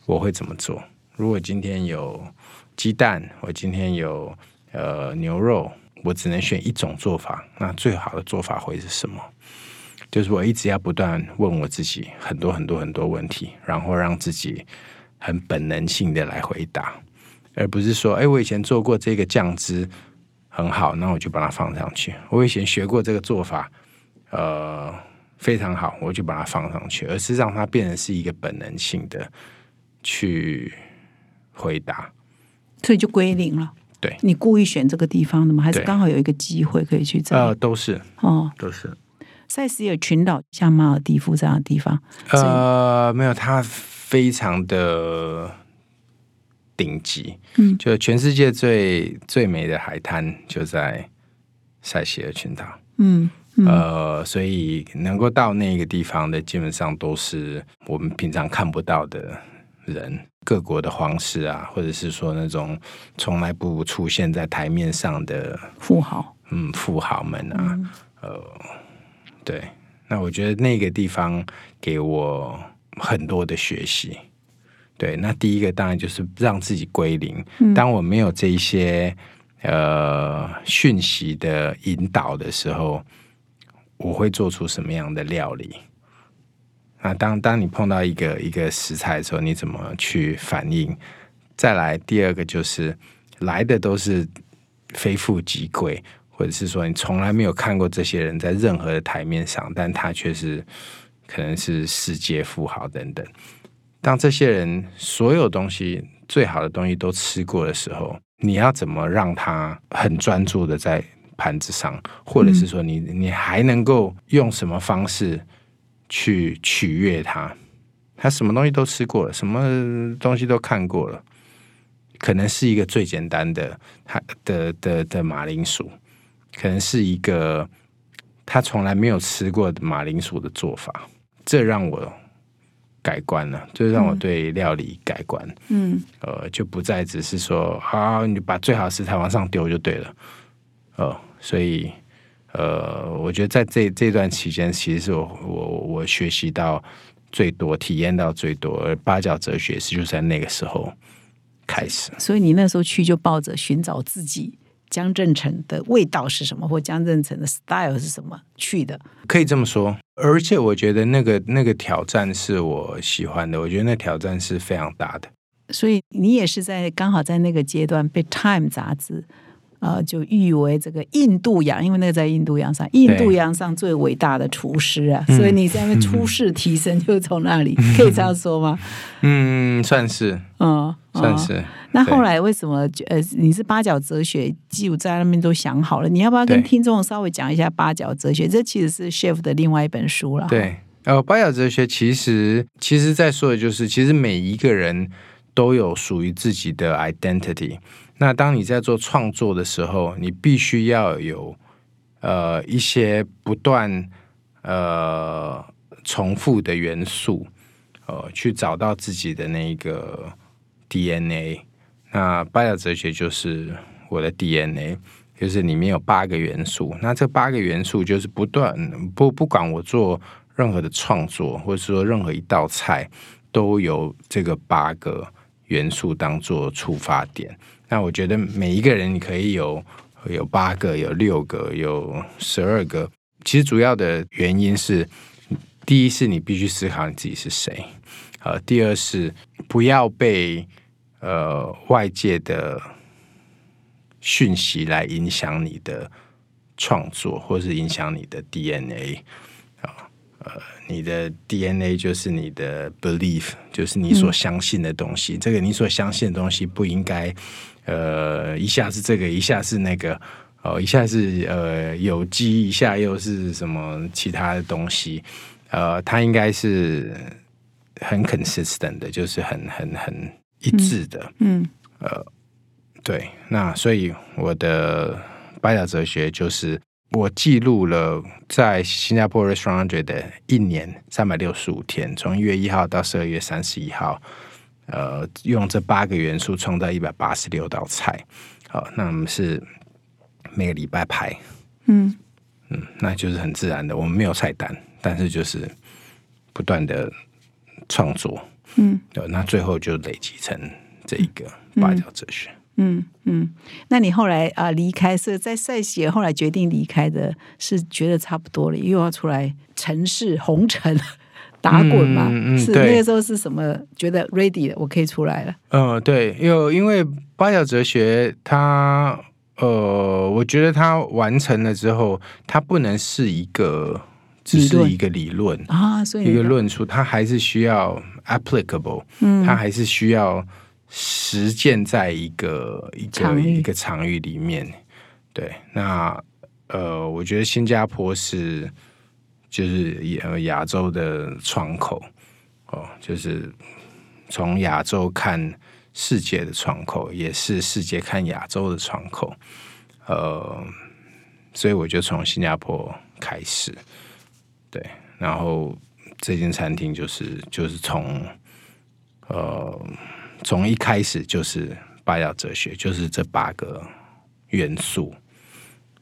我会怎么做？如果今天有鸡蛋，我今天有呃牛肉，我只能选一种做法，那最好的做法会是什么？就是我一直要不断问我自己很多很多很多问题，然后让自己很本能性的来回答，而不是说，哎，我以前做过这个酱汁很好，那我就把它放上去。我以前学过这个做法，呃，非常好，我就把它放上去，而是让它变成是一个本能性的去回答。所以就归零了。对你故意选这个地方的吗？还是刚好有一个机会可以去这？呃，都是哦，都是。塞斯尔群岛像马尔蒂夫这样的地方，呃，没有，它非常的顶级，嗯就全世界最最美的海滩就在塞西尔群岛，嗯嗯呃，所以能够到那个地方的，基本上都是我们平常看不到的人，各国的皇室啊，或者是说那种从来不出现在台面上的富豪，嗯富豪们啊，呃，对，那我觉得那个地方给我很多的学习。对，那第一个当然就是让自己归零。当我没有这一些呃讯息的引导的时候，我会做出什么样的料理？那当当你碰到一个一个食材的时候，你怎么去反应？再来第二个就是来的都是非富即贵，或者是说你从来没有看过这些人在任何的台面上，但他却是可能是世界富豪等等。当这些人所有东西最好的东西都吃过的时候，你要怎么让他很专注的在盘子上，或者是说你你还能够用什么方式去取悦他？他什么东西都吃过了，什么东西都看过了，可能是一个最简单的他的的的马铃薯，可能是一个他从来没有吃过的马铃薯的做法，这让我改观了，这让我对料理改观。嗯呃，就不再只是说啊，你把最好的食材往上丢就对了。呃，所以呃，我觉得在这这段期间，其实是我我我学习到最多、体验到最多，而八角哲学是就在那个时候开始。所以你那时候去就抱着寻找自己江正成的味道是什么，或江正成的 style 是什么去的。可以这么说，而且我觉得那个那个挑战是我喜欢的，我觉得那挑战是非常大的。所以你也是在刚好在那个阶段被《Time》杂志。呃，就誉为这个印度洋，因为那个在印度洋上，印度洋上最伟大的厨师啊，所以你在那边出世提升就从那里，可以这样说吗？嗯，算是，嗯，算是。那后来为什么呃，你是八角哲学，基础在那边都想好了，你要不要跟听众稍微讲一下八角哲学？这其实是 Chef 的另外一本书了。对，呃，八角哲学其实其实在说的就是，其实每一个人都有属于自己的 identity。那当你在做创作的时候，你必须要有呃一些不断呃重复的元素，呃，去找到自己的那个 DNA。那八角哲学就是我的 DNA，就是里面有八个元素。那这八个元素就是不断不不管我做任何的创作，或者说任何一道菜，都有这个八个元素当做出发点。那我觉得每一个人你可以有有八个、有六个、有十二个。其实主要的原因是，第一是你必须思考你自己是谁，呃，第二是不要被呃外界的讯息来影响你的创作，或是影响你的 DNA 啊，呃，你的 DNA 就是你的 belief，就是你所相信的东西。这个你所相信的东西不应该。呃，一下是这个，一下是那个，哦，一下是呃有机，一下又是什么其他的东西，呃，它应该是很 consistent 的，就是很很很一致的，嗯，呃，对，那所以我的八角哲学就是我记录了在新加坡 restaurant 的一年三百六十五天，从一月一号到十二月三十一号。呃，用这八个元素创造一百八十六道菜，好，那我们是每个礼拜排，嗯。嗯，那就是很自然的，我们没有菜单，但是就是不断的创作，嗯，对，那最后就累积成这一个八角哲学，嗯嗯，那你后来啊离开是在赛协后来决定离开的，是觉得差不多了，又要出来城市红尘。打滚嘛，是那个时候是什么？觉得 ready 了，我可以出来了。嗯，对，有因为八角哲学，它呃，我觉得它完成了之后，它不能是一个只是一个理论啊，所以一个论述，它还是需要 applicable，嗯，它还是需要实践在一个一个一个场域里面。对，那呃，我觉得新加坡是。就是亚亚洲的窗口哦，就是从亚洲看世界的窗口，也是世界看亚洲的窗口。呃，所以我就从新加坡开始，对，然后这间餐厅就是就是从呃从一开始就是八角哲学，就是这八个元素。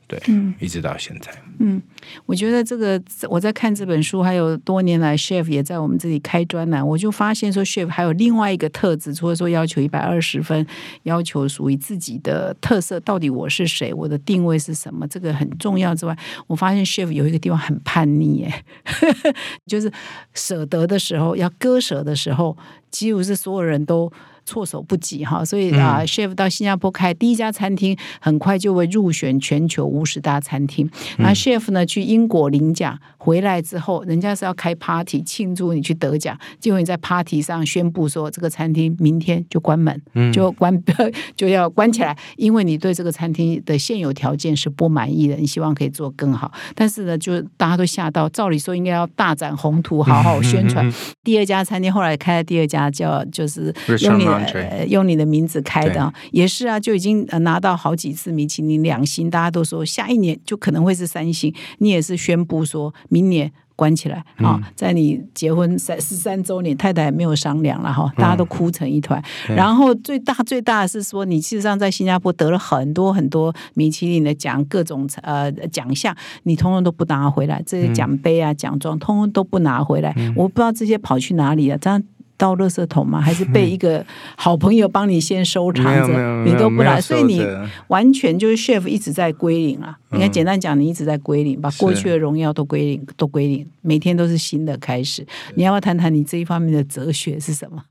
对，嗯，一直到现在，嗯，我觉得这个我在看这本书，还有多年来，chef 也在我们这里开专栏，我就发现说，chef 还有另外一个特质，除了说要求一百二十分，要求属于自己的特色，到底我是谁，我的定位是什么，这个很重要之外，我发现 chef 有一个地方很叛逆，哎，就是舍得的时候，要割舍的时候，几乎是所有人都。措手不及哈，所以啊，chef 到新加坡开第一家餐厅，很快就会入选全球五十大餐厅。那 chef 呢去英国领奖回来之后，人家是要开 party 庆祝你去得奖，结果你在 party 上宣布说这个餐厅明天就关门，就关 就要关起来，因为你对这个餐厅的现有条件是不满意的，你希望可以做更好。但是呢，就大家都吓到，照理说应该要大展宏图，好好宣传。第二家餐厅后来开了第二家叫就是用你。呃，用你的名字开的也是啊，就已经拿到好几次米其林两星，大家都说下一年就可能会是三星。你也是宣布说明年关起来啊，在你结婚三十三周年，太太也没有商量了哈，大家都哭成一团。然后最大最大的是说，你事实上在新加坡得了很多很多米其林的奖，各种呃奖项，你通通都不拿回来，这些奖杯啊奖状通通都不拿回来。我不知道这些跑去哪里了，这样。倒垃圾桶吗？还是 被一个好朋友帮你先收藏着，你都不来，所以你完全就是 chef 一直在归零啊。应该嗯简单讲，你一直在归零，把是过去的荣耀都归零，都归零，每天都是新的开始。你要不要谈谈你这一方面的哲学是什么？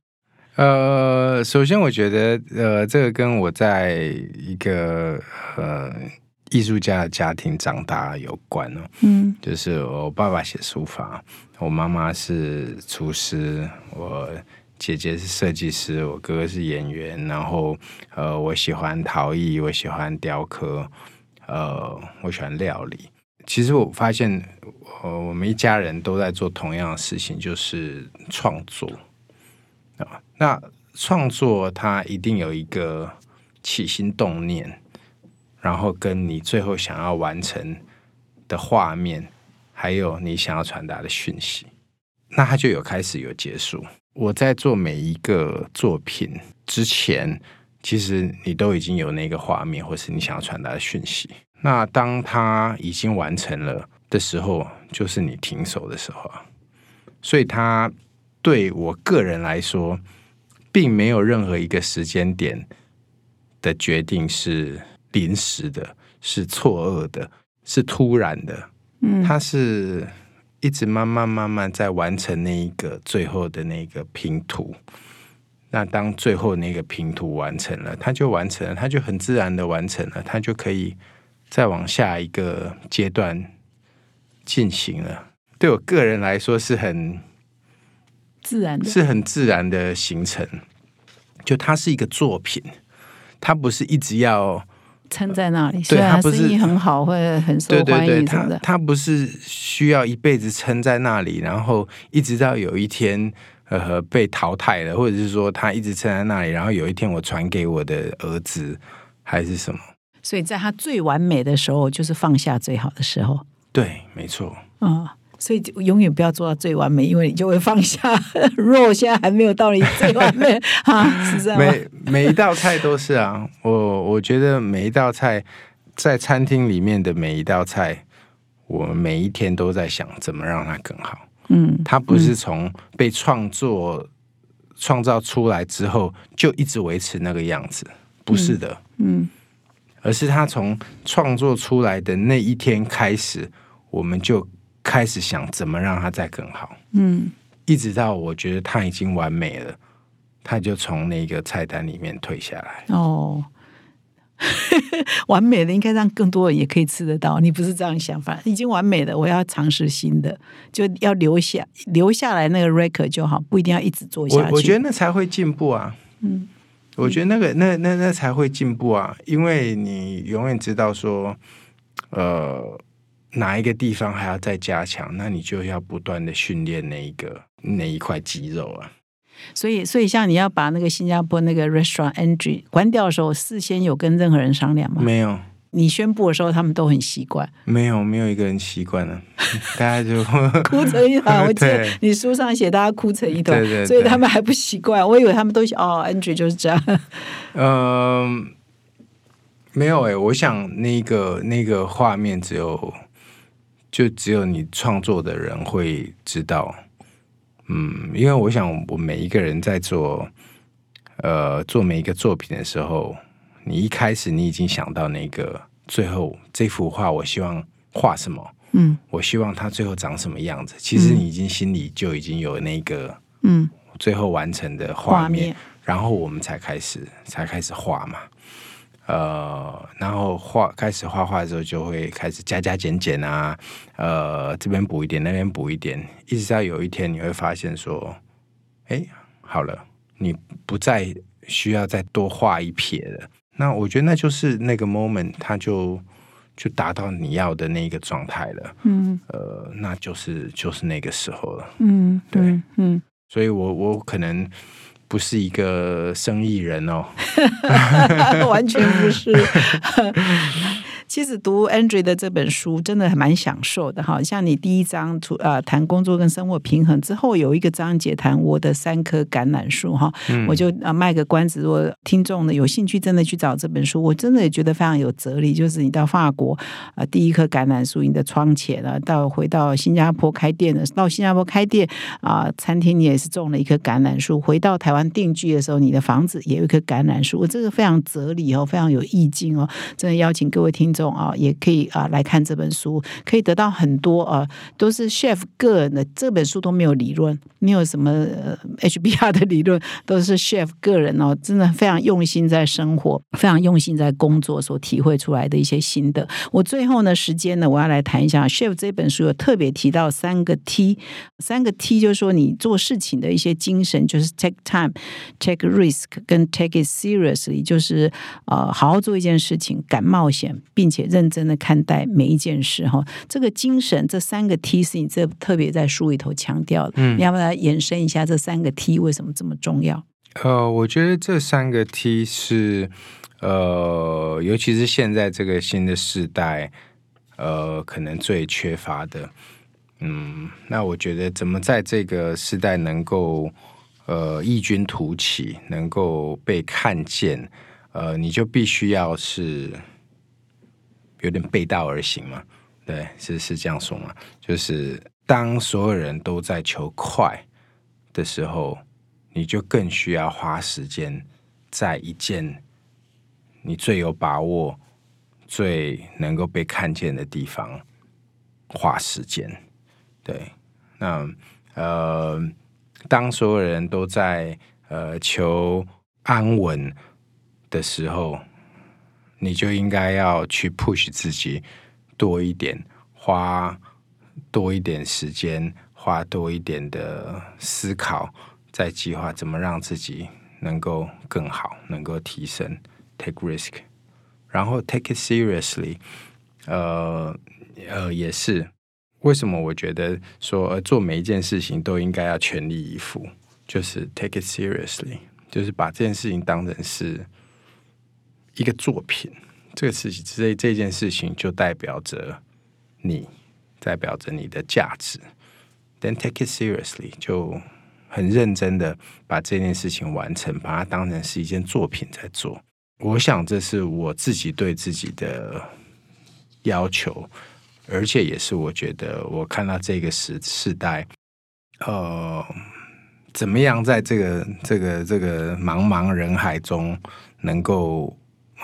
呃，首先我觉得，呃，这个跟我在一个呃艺术家的家庭长大有关哦。嗯就是我爸爸写书法，我妈妈是厨师，我姐姐是设计师，我哥哥是演员。然后，呃，我喜欢陶艺，我喜欢雕刻，呃，我喜欢料理。其实我发现，呃，我们一家人都在做同样的事情，就是创作啊。那创作它一定有一个起心动念，然后跟你最后想要完成的画面，还有你想要传达的讯息，那它就有开始有结束。我在做每一个作品之前，其实你都已经有那个画面，或是你想要传达的讯息。那当它已经完成了的时候，就是你停手的时候。所以它对我个人来说，并没有任何一个时间点的决定是临时的，是错愕的，是突然的。嗯它是一直慢慢慢慢在完成那一个最后的那个拼图。那当最后那个拼图完成了，它就完成了，它就很自然的完成了，它就可以再往下一个阶段进行了。对我个人来说是很自然的，是很自然的形成，就它是一个作品，它不是一直要撑在那里。虽然生意很好，或者很受欢对对对，它迎什么的，它不是需要一辈子撑在那里，然后一直到有一天呃被淘汰了，或者是说他一直撑在那里，然后有一天我传给我的儿子还是什么？所以在他最完美的时候，就是放下最好的时候对，没错，啊、所以就永远不要做到最完美，因为你就会放下。若现在还没有到你最完美 啊，是这样吗？每每一道菜都是啊，我我觉得每一道菜在餐厅里面的每一道菜，我们每一天都在想怎么让它更好。嗯它不是从被创作、创造出来之后就一直维持那个样子，不是的，嗯而是它从创作出来的那一天开始，我们就开始想怎么让它再更好，嗯一直到我觉得它已经完美了，它就从那个菜单里面退下来。哦。完美的应该让更多人也可以吃得到，你不是这样想法？已经完美的，我要尝试新的，就要留下留下来那个 record 就好，不一定要一直做下去。我我觉得那才会进步啊。嗯，我觉得那个那那那才会进步啊，因为你永远知道说，呃，哪一个地方还要再加强，那你就要不断的训练那一个那一块肌肉啊。所以，所以像你要把那个新加坡那个 restaurant entry 关掉的时候，事先有跟任何人商量吗？没有，你宣布的时候，他们都很习惯，没有，没有一个人习惯了，大家就 哭成一团。我记得你书上写大家哭成一团，对对对所以他们还不习惯。我以为他们都哦，entry 就是这样。嗯，没有诶、我想那个那个画面只有就只有你创作的人会知道。嗯，因为我想我每一个人在做呃做每一个作品的时候，你一开始你已经想到那个最后这幅画，我希望画什么，嗯我希望它最后长什么样子。其实你已经心里就已经有那个嗯，最后完成的画面然后我们才开始才开始画嘛。呃，然后画开始画画的时候，就会开始加加减减啊，呃，这边补一点，那边补一点，一直到有一天你会发现说，哎，好了，你不再需要再多画一撇了。那我觉得那就是那个 moment，它就就达到你要的那个状态了。嗯呃，那就是就是那个时候了。嗯，对嗯嗯，所以我我可能不是一个生意人哦。完全不是。其实读 Andrew 的这本书真的还蛮享受的哈。像你第一章出呃谈工作跟生活平衡之后，有一个章节谈我的三棵橄榄树哈，我就啊卖个关子，如果听众呢有兴趣，真的去找这本书，我真的也觉得非常有哲理。就是你到法国啊，第一棵橄榄树你的窗前啊，到回到新加坡开店的，到新加坡开店啊，餐厅你也是种了一棵橄榄树，回到台湾定居的时候，你的房子也有一棵橄榄树，我这个非常哲理哦，非常有意境哦，真的邀请各位听众啊，也可以啊来看这本书，可以得到很多啊，都是 chef 个人的，这本书都没有理论，没有什么 HBR 的理论，都是 chef 个人哦，真的非常用心在生活，非常用心在工作所体会出来的一些心得。我最后呢，时间呢，我要来谈一下 chef 这本书有特别提到三个 T，三个 T 就是说你做事情的一些精神，就是 take time、take risk 跟 take it seriously，就是呃好好做一件事情，敢冒险，并且认真的看待每一件事哈。这个精神，这三个 T 是你这特别在书里头强调的，嗯，你要不要延伸一下这三个 T 为什么这么重要？呃，我觉得这三个 T 是呃，尤其是现在这个新的时代，呃，可能最缺乏的。嗯，那我觉得怎么在这个时代能够呃异军突起，能够被看见，呃，你就必须要是有点背道而行嘛。对，是是这样说嘛？就是当所有人都在求快的时候。你就更需要花时间在一件你最有把握、最能够被看见的地方花时间。对，那呃，当所有人都在呃求安稳的时候，你就应该要去 push 自己多一点，花多一点时间，花多一点的思考。在计划怎么让自己能够更好，能够提升，take risk，然后 take it seriously，呃呃，也是为什么我觉得说做每一件事情都应该要全力以赴，就是 take it seriously，就是把这件事情当成是一个作品，这个事情这这件事情就代表着你，代表着你的价值，then take it seriously 就。很认真的把这件事情完成，把它当成是一件作品在做。我想这是我自己对自己的要求，而且也是我觉得我看到这个时时代，呃，怎么样在这个这个这个茫茫人海中能够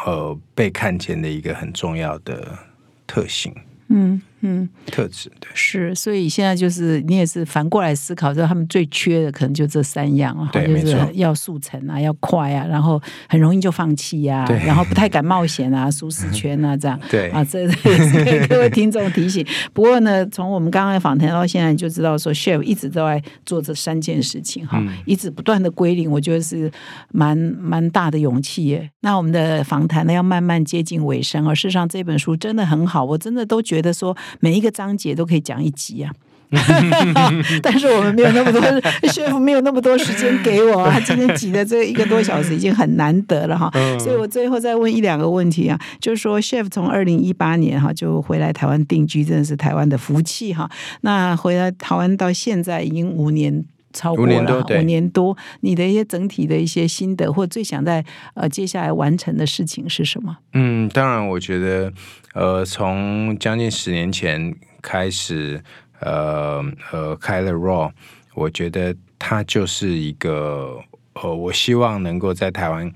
呃被看见的一个很重要的特性。嗯。嗯，特质对是，所以现在就是你也是反过来思考，说他们最缺的可能就这三样啊，就是要速成啊，要快啊，然后很容易就放弃呀，然后不太敢冒险啊，舒适圈啊这样，对啊，这也是给各位听众提醒。不过呢，从我们刚刚访谈到现在，就知道说 Chef 一直都在做这三件事情哈，一直不断的归零，我觉得是蛮蛮大的勇气耶。那我们的访谈呢，要慢慢接近尾声，而事实上这本书真的很好，我真的都觉得说。每一个章节都可以讲一集啊，但是我们没有那么多，chef 没有那么多时间给我，他 今天挤的这一个多小时已经很难得了哈，所以我最后再问一两个问题啊，就是说 chef 从二零一八年哈就回来台湾定居，真的是台湾的福气哈。那回来台湾到现在已经五年超过了，五年多，你的一些整体的一些心得或最想在呃接下来完成的事情是什么？嗯，当然，我觉得。呃，从将近十年前开始，呃呃，开了 Raw，我觉得它就是一个呃，我希望能够在台湾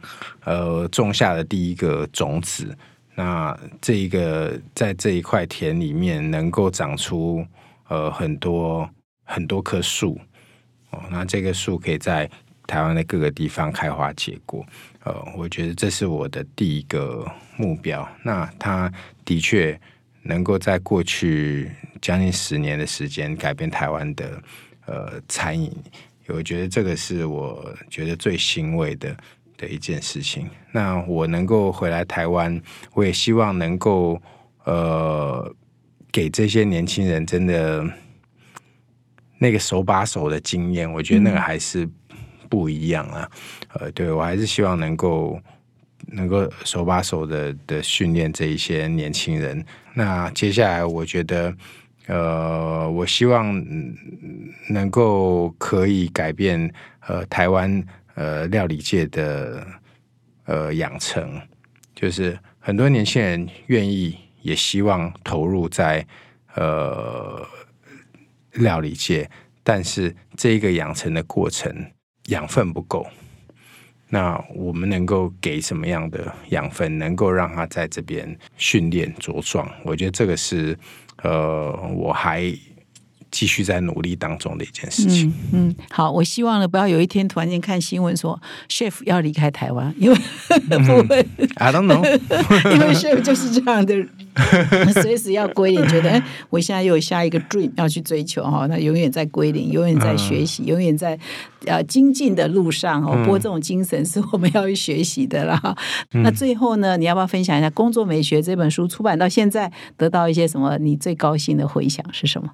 呃种下的第一个种子。那这一个在这一块田里面能够长出呃很多很多棵树那这个树可以在台湾的各个地方开花结果。呃，我觉得这是我的第一个目标。那他的确能够在过去将近十年的时间改变台湾的呃餐饮，我觉得这个是我觉得最欣慰的的一件事情。那我能够回来台湾，我也希望能够呃给这些年轻人真的那个手把手的经验，我觉得那个还是。不一样啊，呃，对我还是希望能够能够手把手的的训练这一些年轻人。那接下来，我觉得，呃，我希望能够可以改变呃台湾呃料理界的呃养成，就是很多年轻人愿意也希望投入在呃料理界，但是这一个养成的过程养分不够。那我们能够给什么样的养分，能够让他在这边训练茁壮？我觉得这个是呃，我还继续在努力当中的一件事情。嗯，好，我希望呢，不要有一天突然间看新闻说 chef 要离开台湾，因为 不会，I don't know，因为 chef 就是这样的。随时要归零，觉得哎，我现在又有下一个 dream 要去追求哈，那永远在归零，永远在学习，永远在呃精进的路上哦。不过这种精神是我们要去学习的啦。那最后呢，你要不要分享一下《工作美学》这本书出版到现在得到一些什么？你最高兴的回响是什么？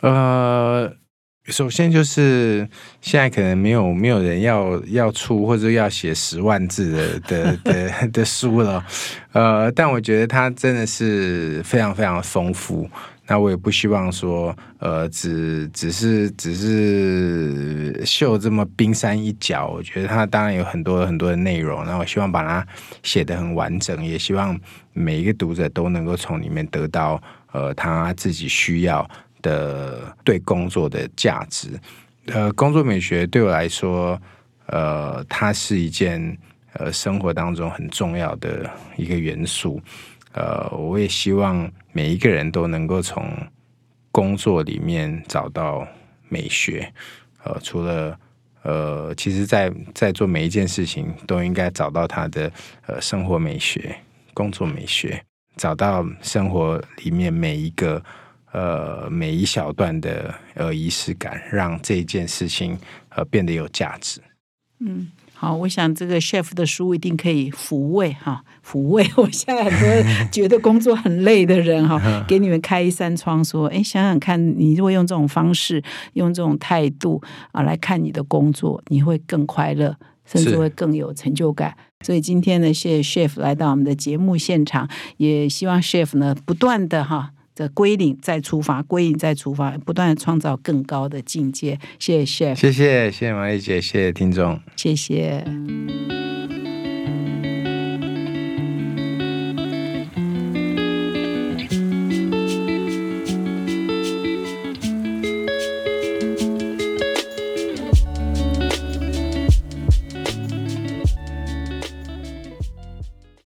呃。首先就是现在可能没有没有人要要出或者要写十万字的的的的书了，呃，但我觉得它真的是非常非常丰富。那我也不希望说，呃，只只是只是秀这么冰山一角。我觉得它当然有很多很多的内容，那我希望把它写得很完整，也希望每一个读者都能够从里面得到呃他自己需要。的对工作的价值，呃，工作美学对我来说，呃，它是一件呃生活当中很重要的一个元素，呃，我也希望每一个人都能够从工作里面找到美学，呃，除了呃，其实，在在做每一件事情都应该找到他的呃生活美学、工作美学，找到生活里面每一个。呃，每一小段的呃仪式感，让这件事情呃变得有价值。嗯，好，我想这个 chef 的书一定可以抚慰哈，抚慰我现在很多觉得工作很累的人哈，给你们开一扇窗，说，哎，想想看，你如果用这种方式，用这种态度啊来看你的工作，你会更快乐，甚至会更有成就感。所以今天呢，谢谢 chef 来到我们的节目现场，也希望 chef 呢不断的哈。的归零再出发，归零再出发，不断的创造更高的境界。谢谢，谢谢，谢谢王丽姐，谢谢听众，谢谢。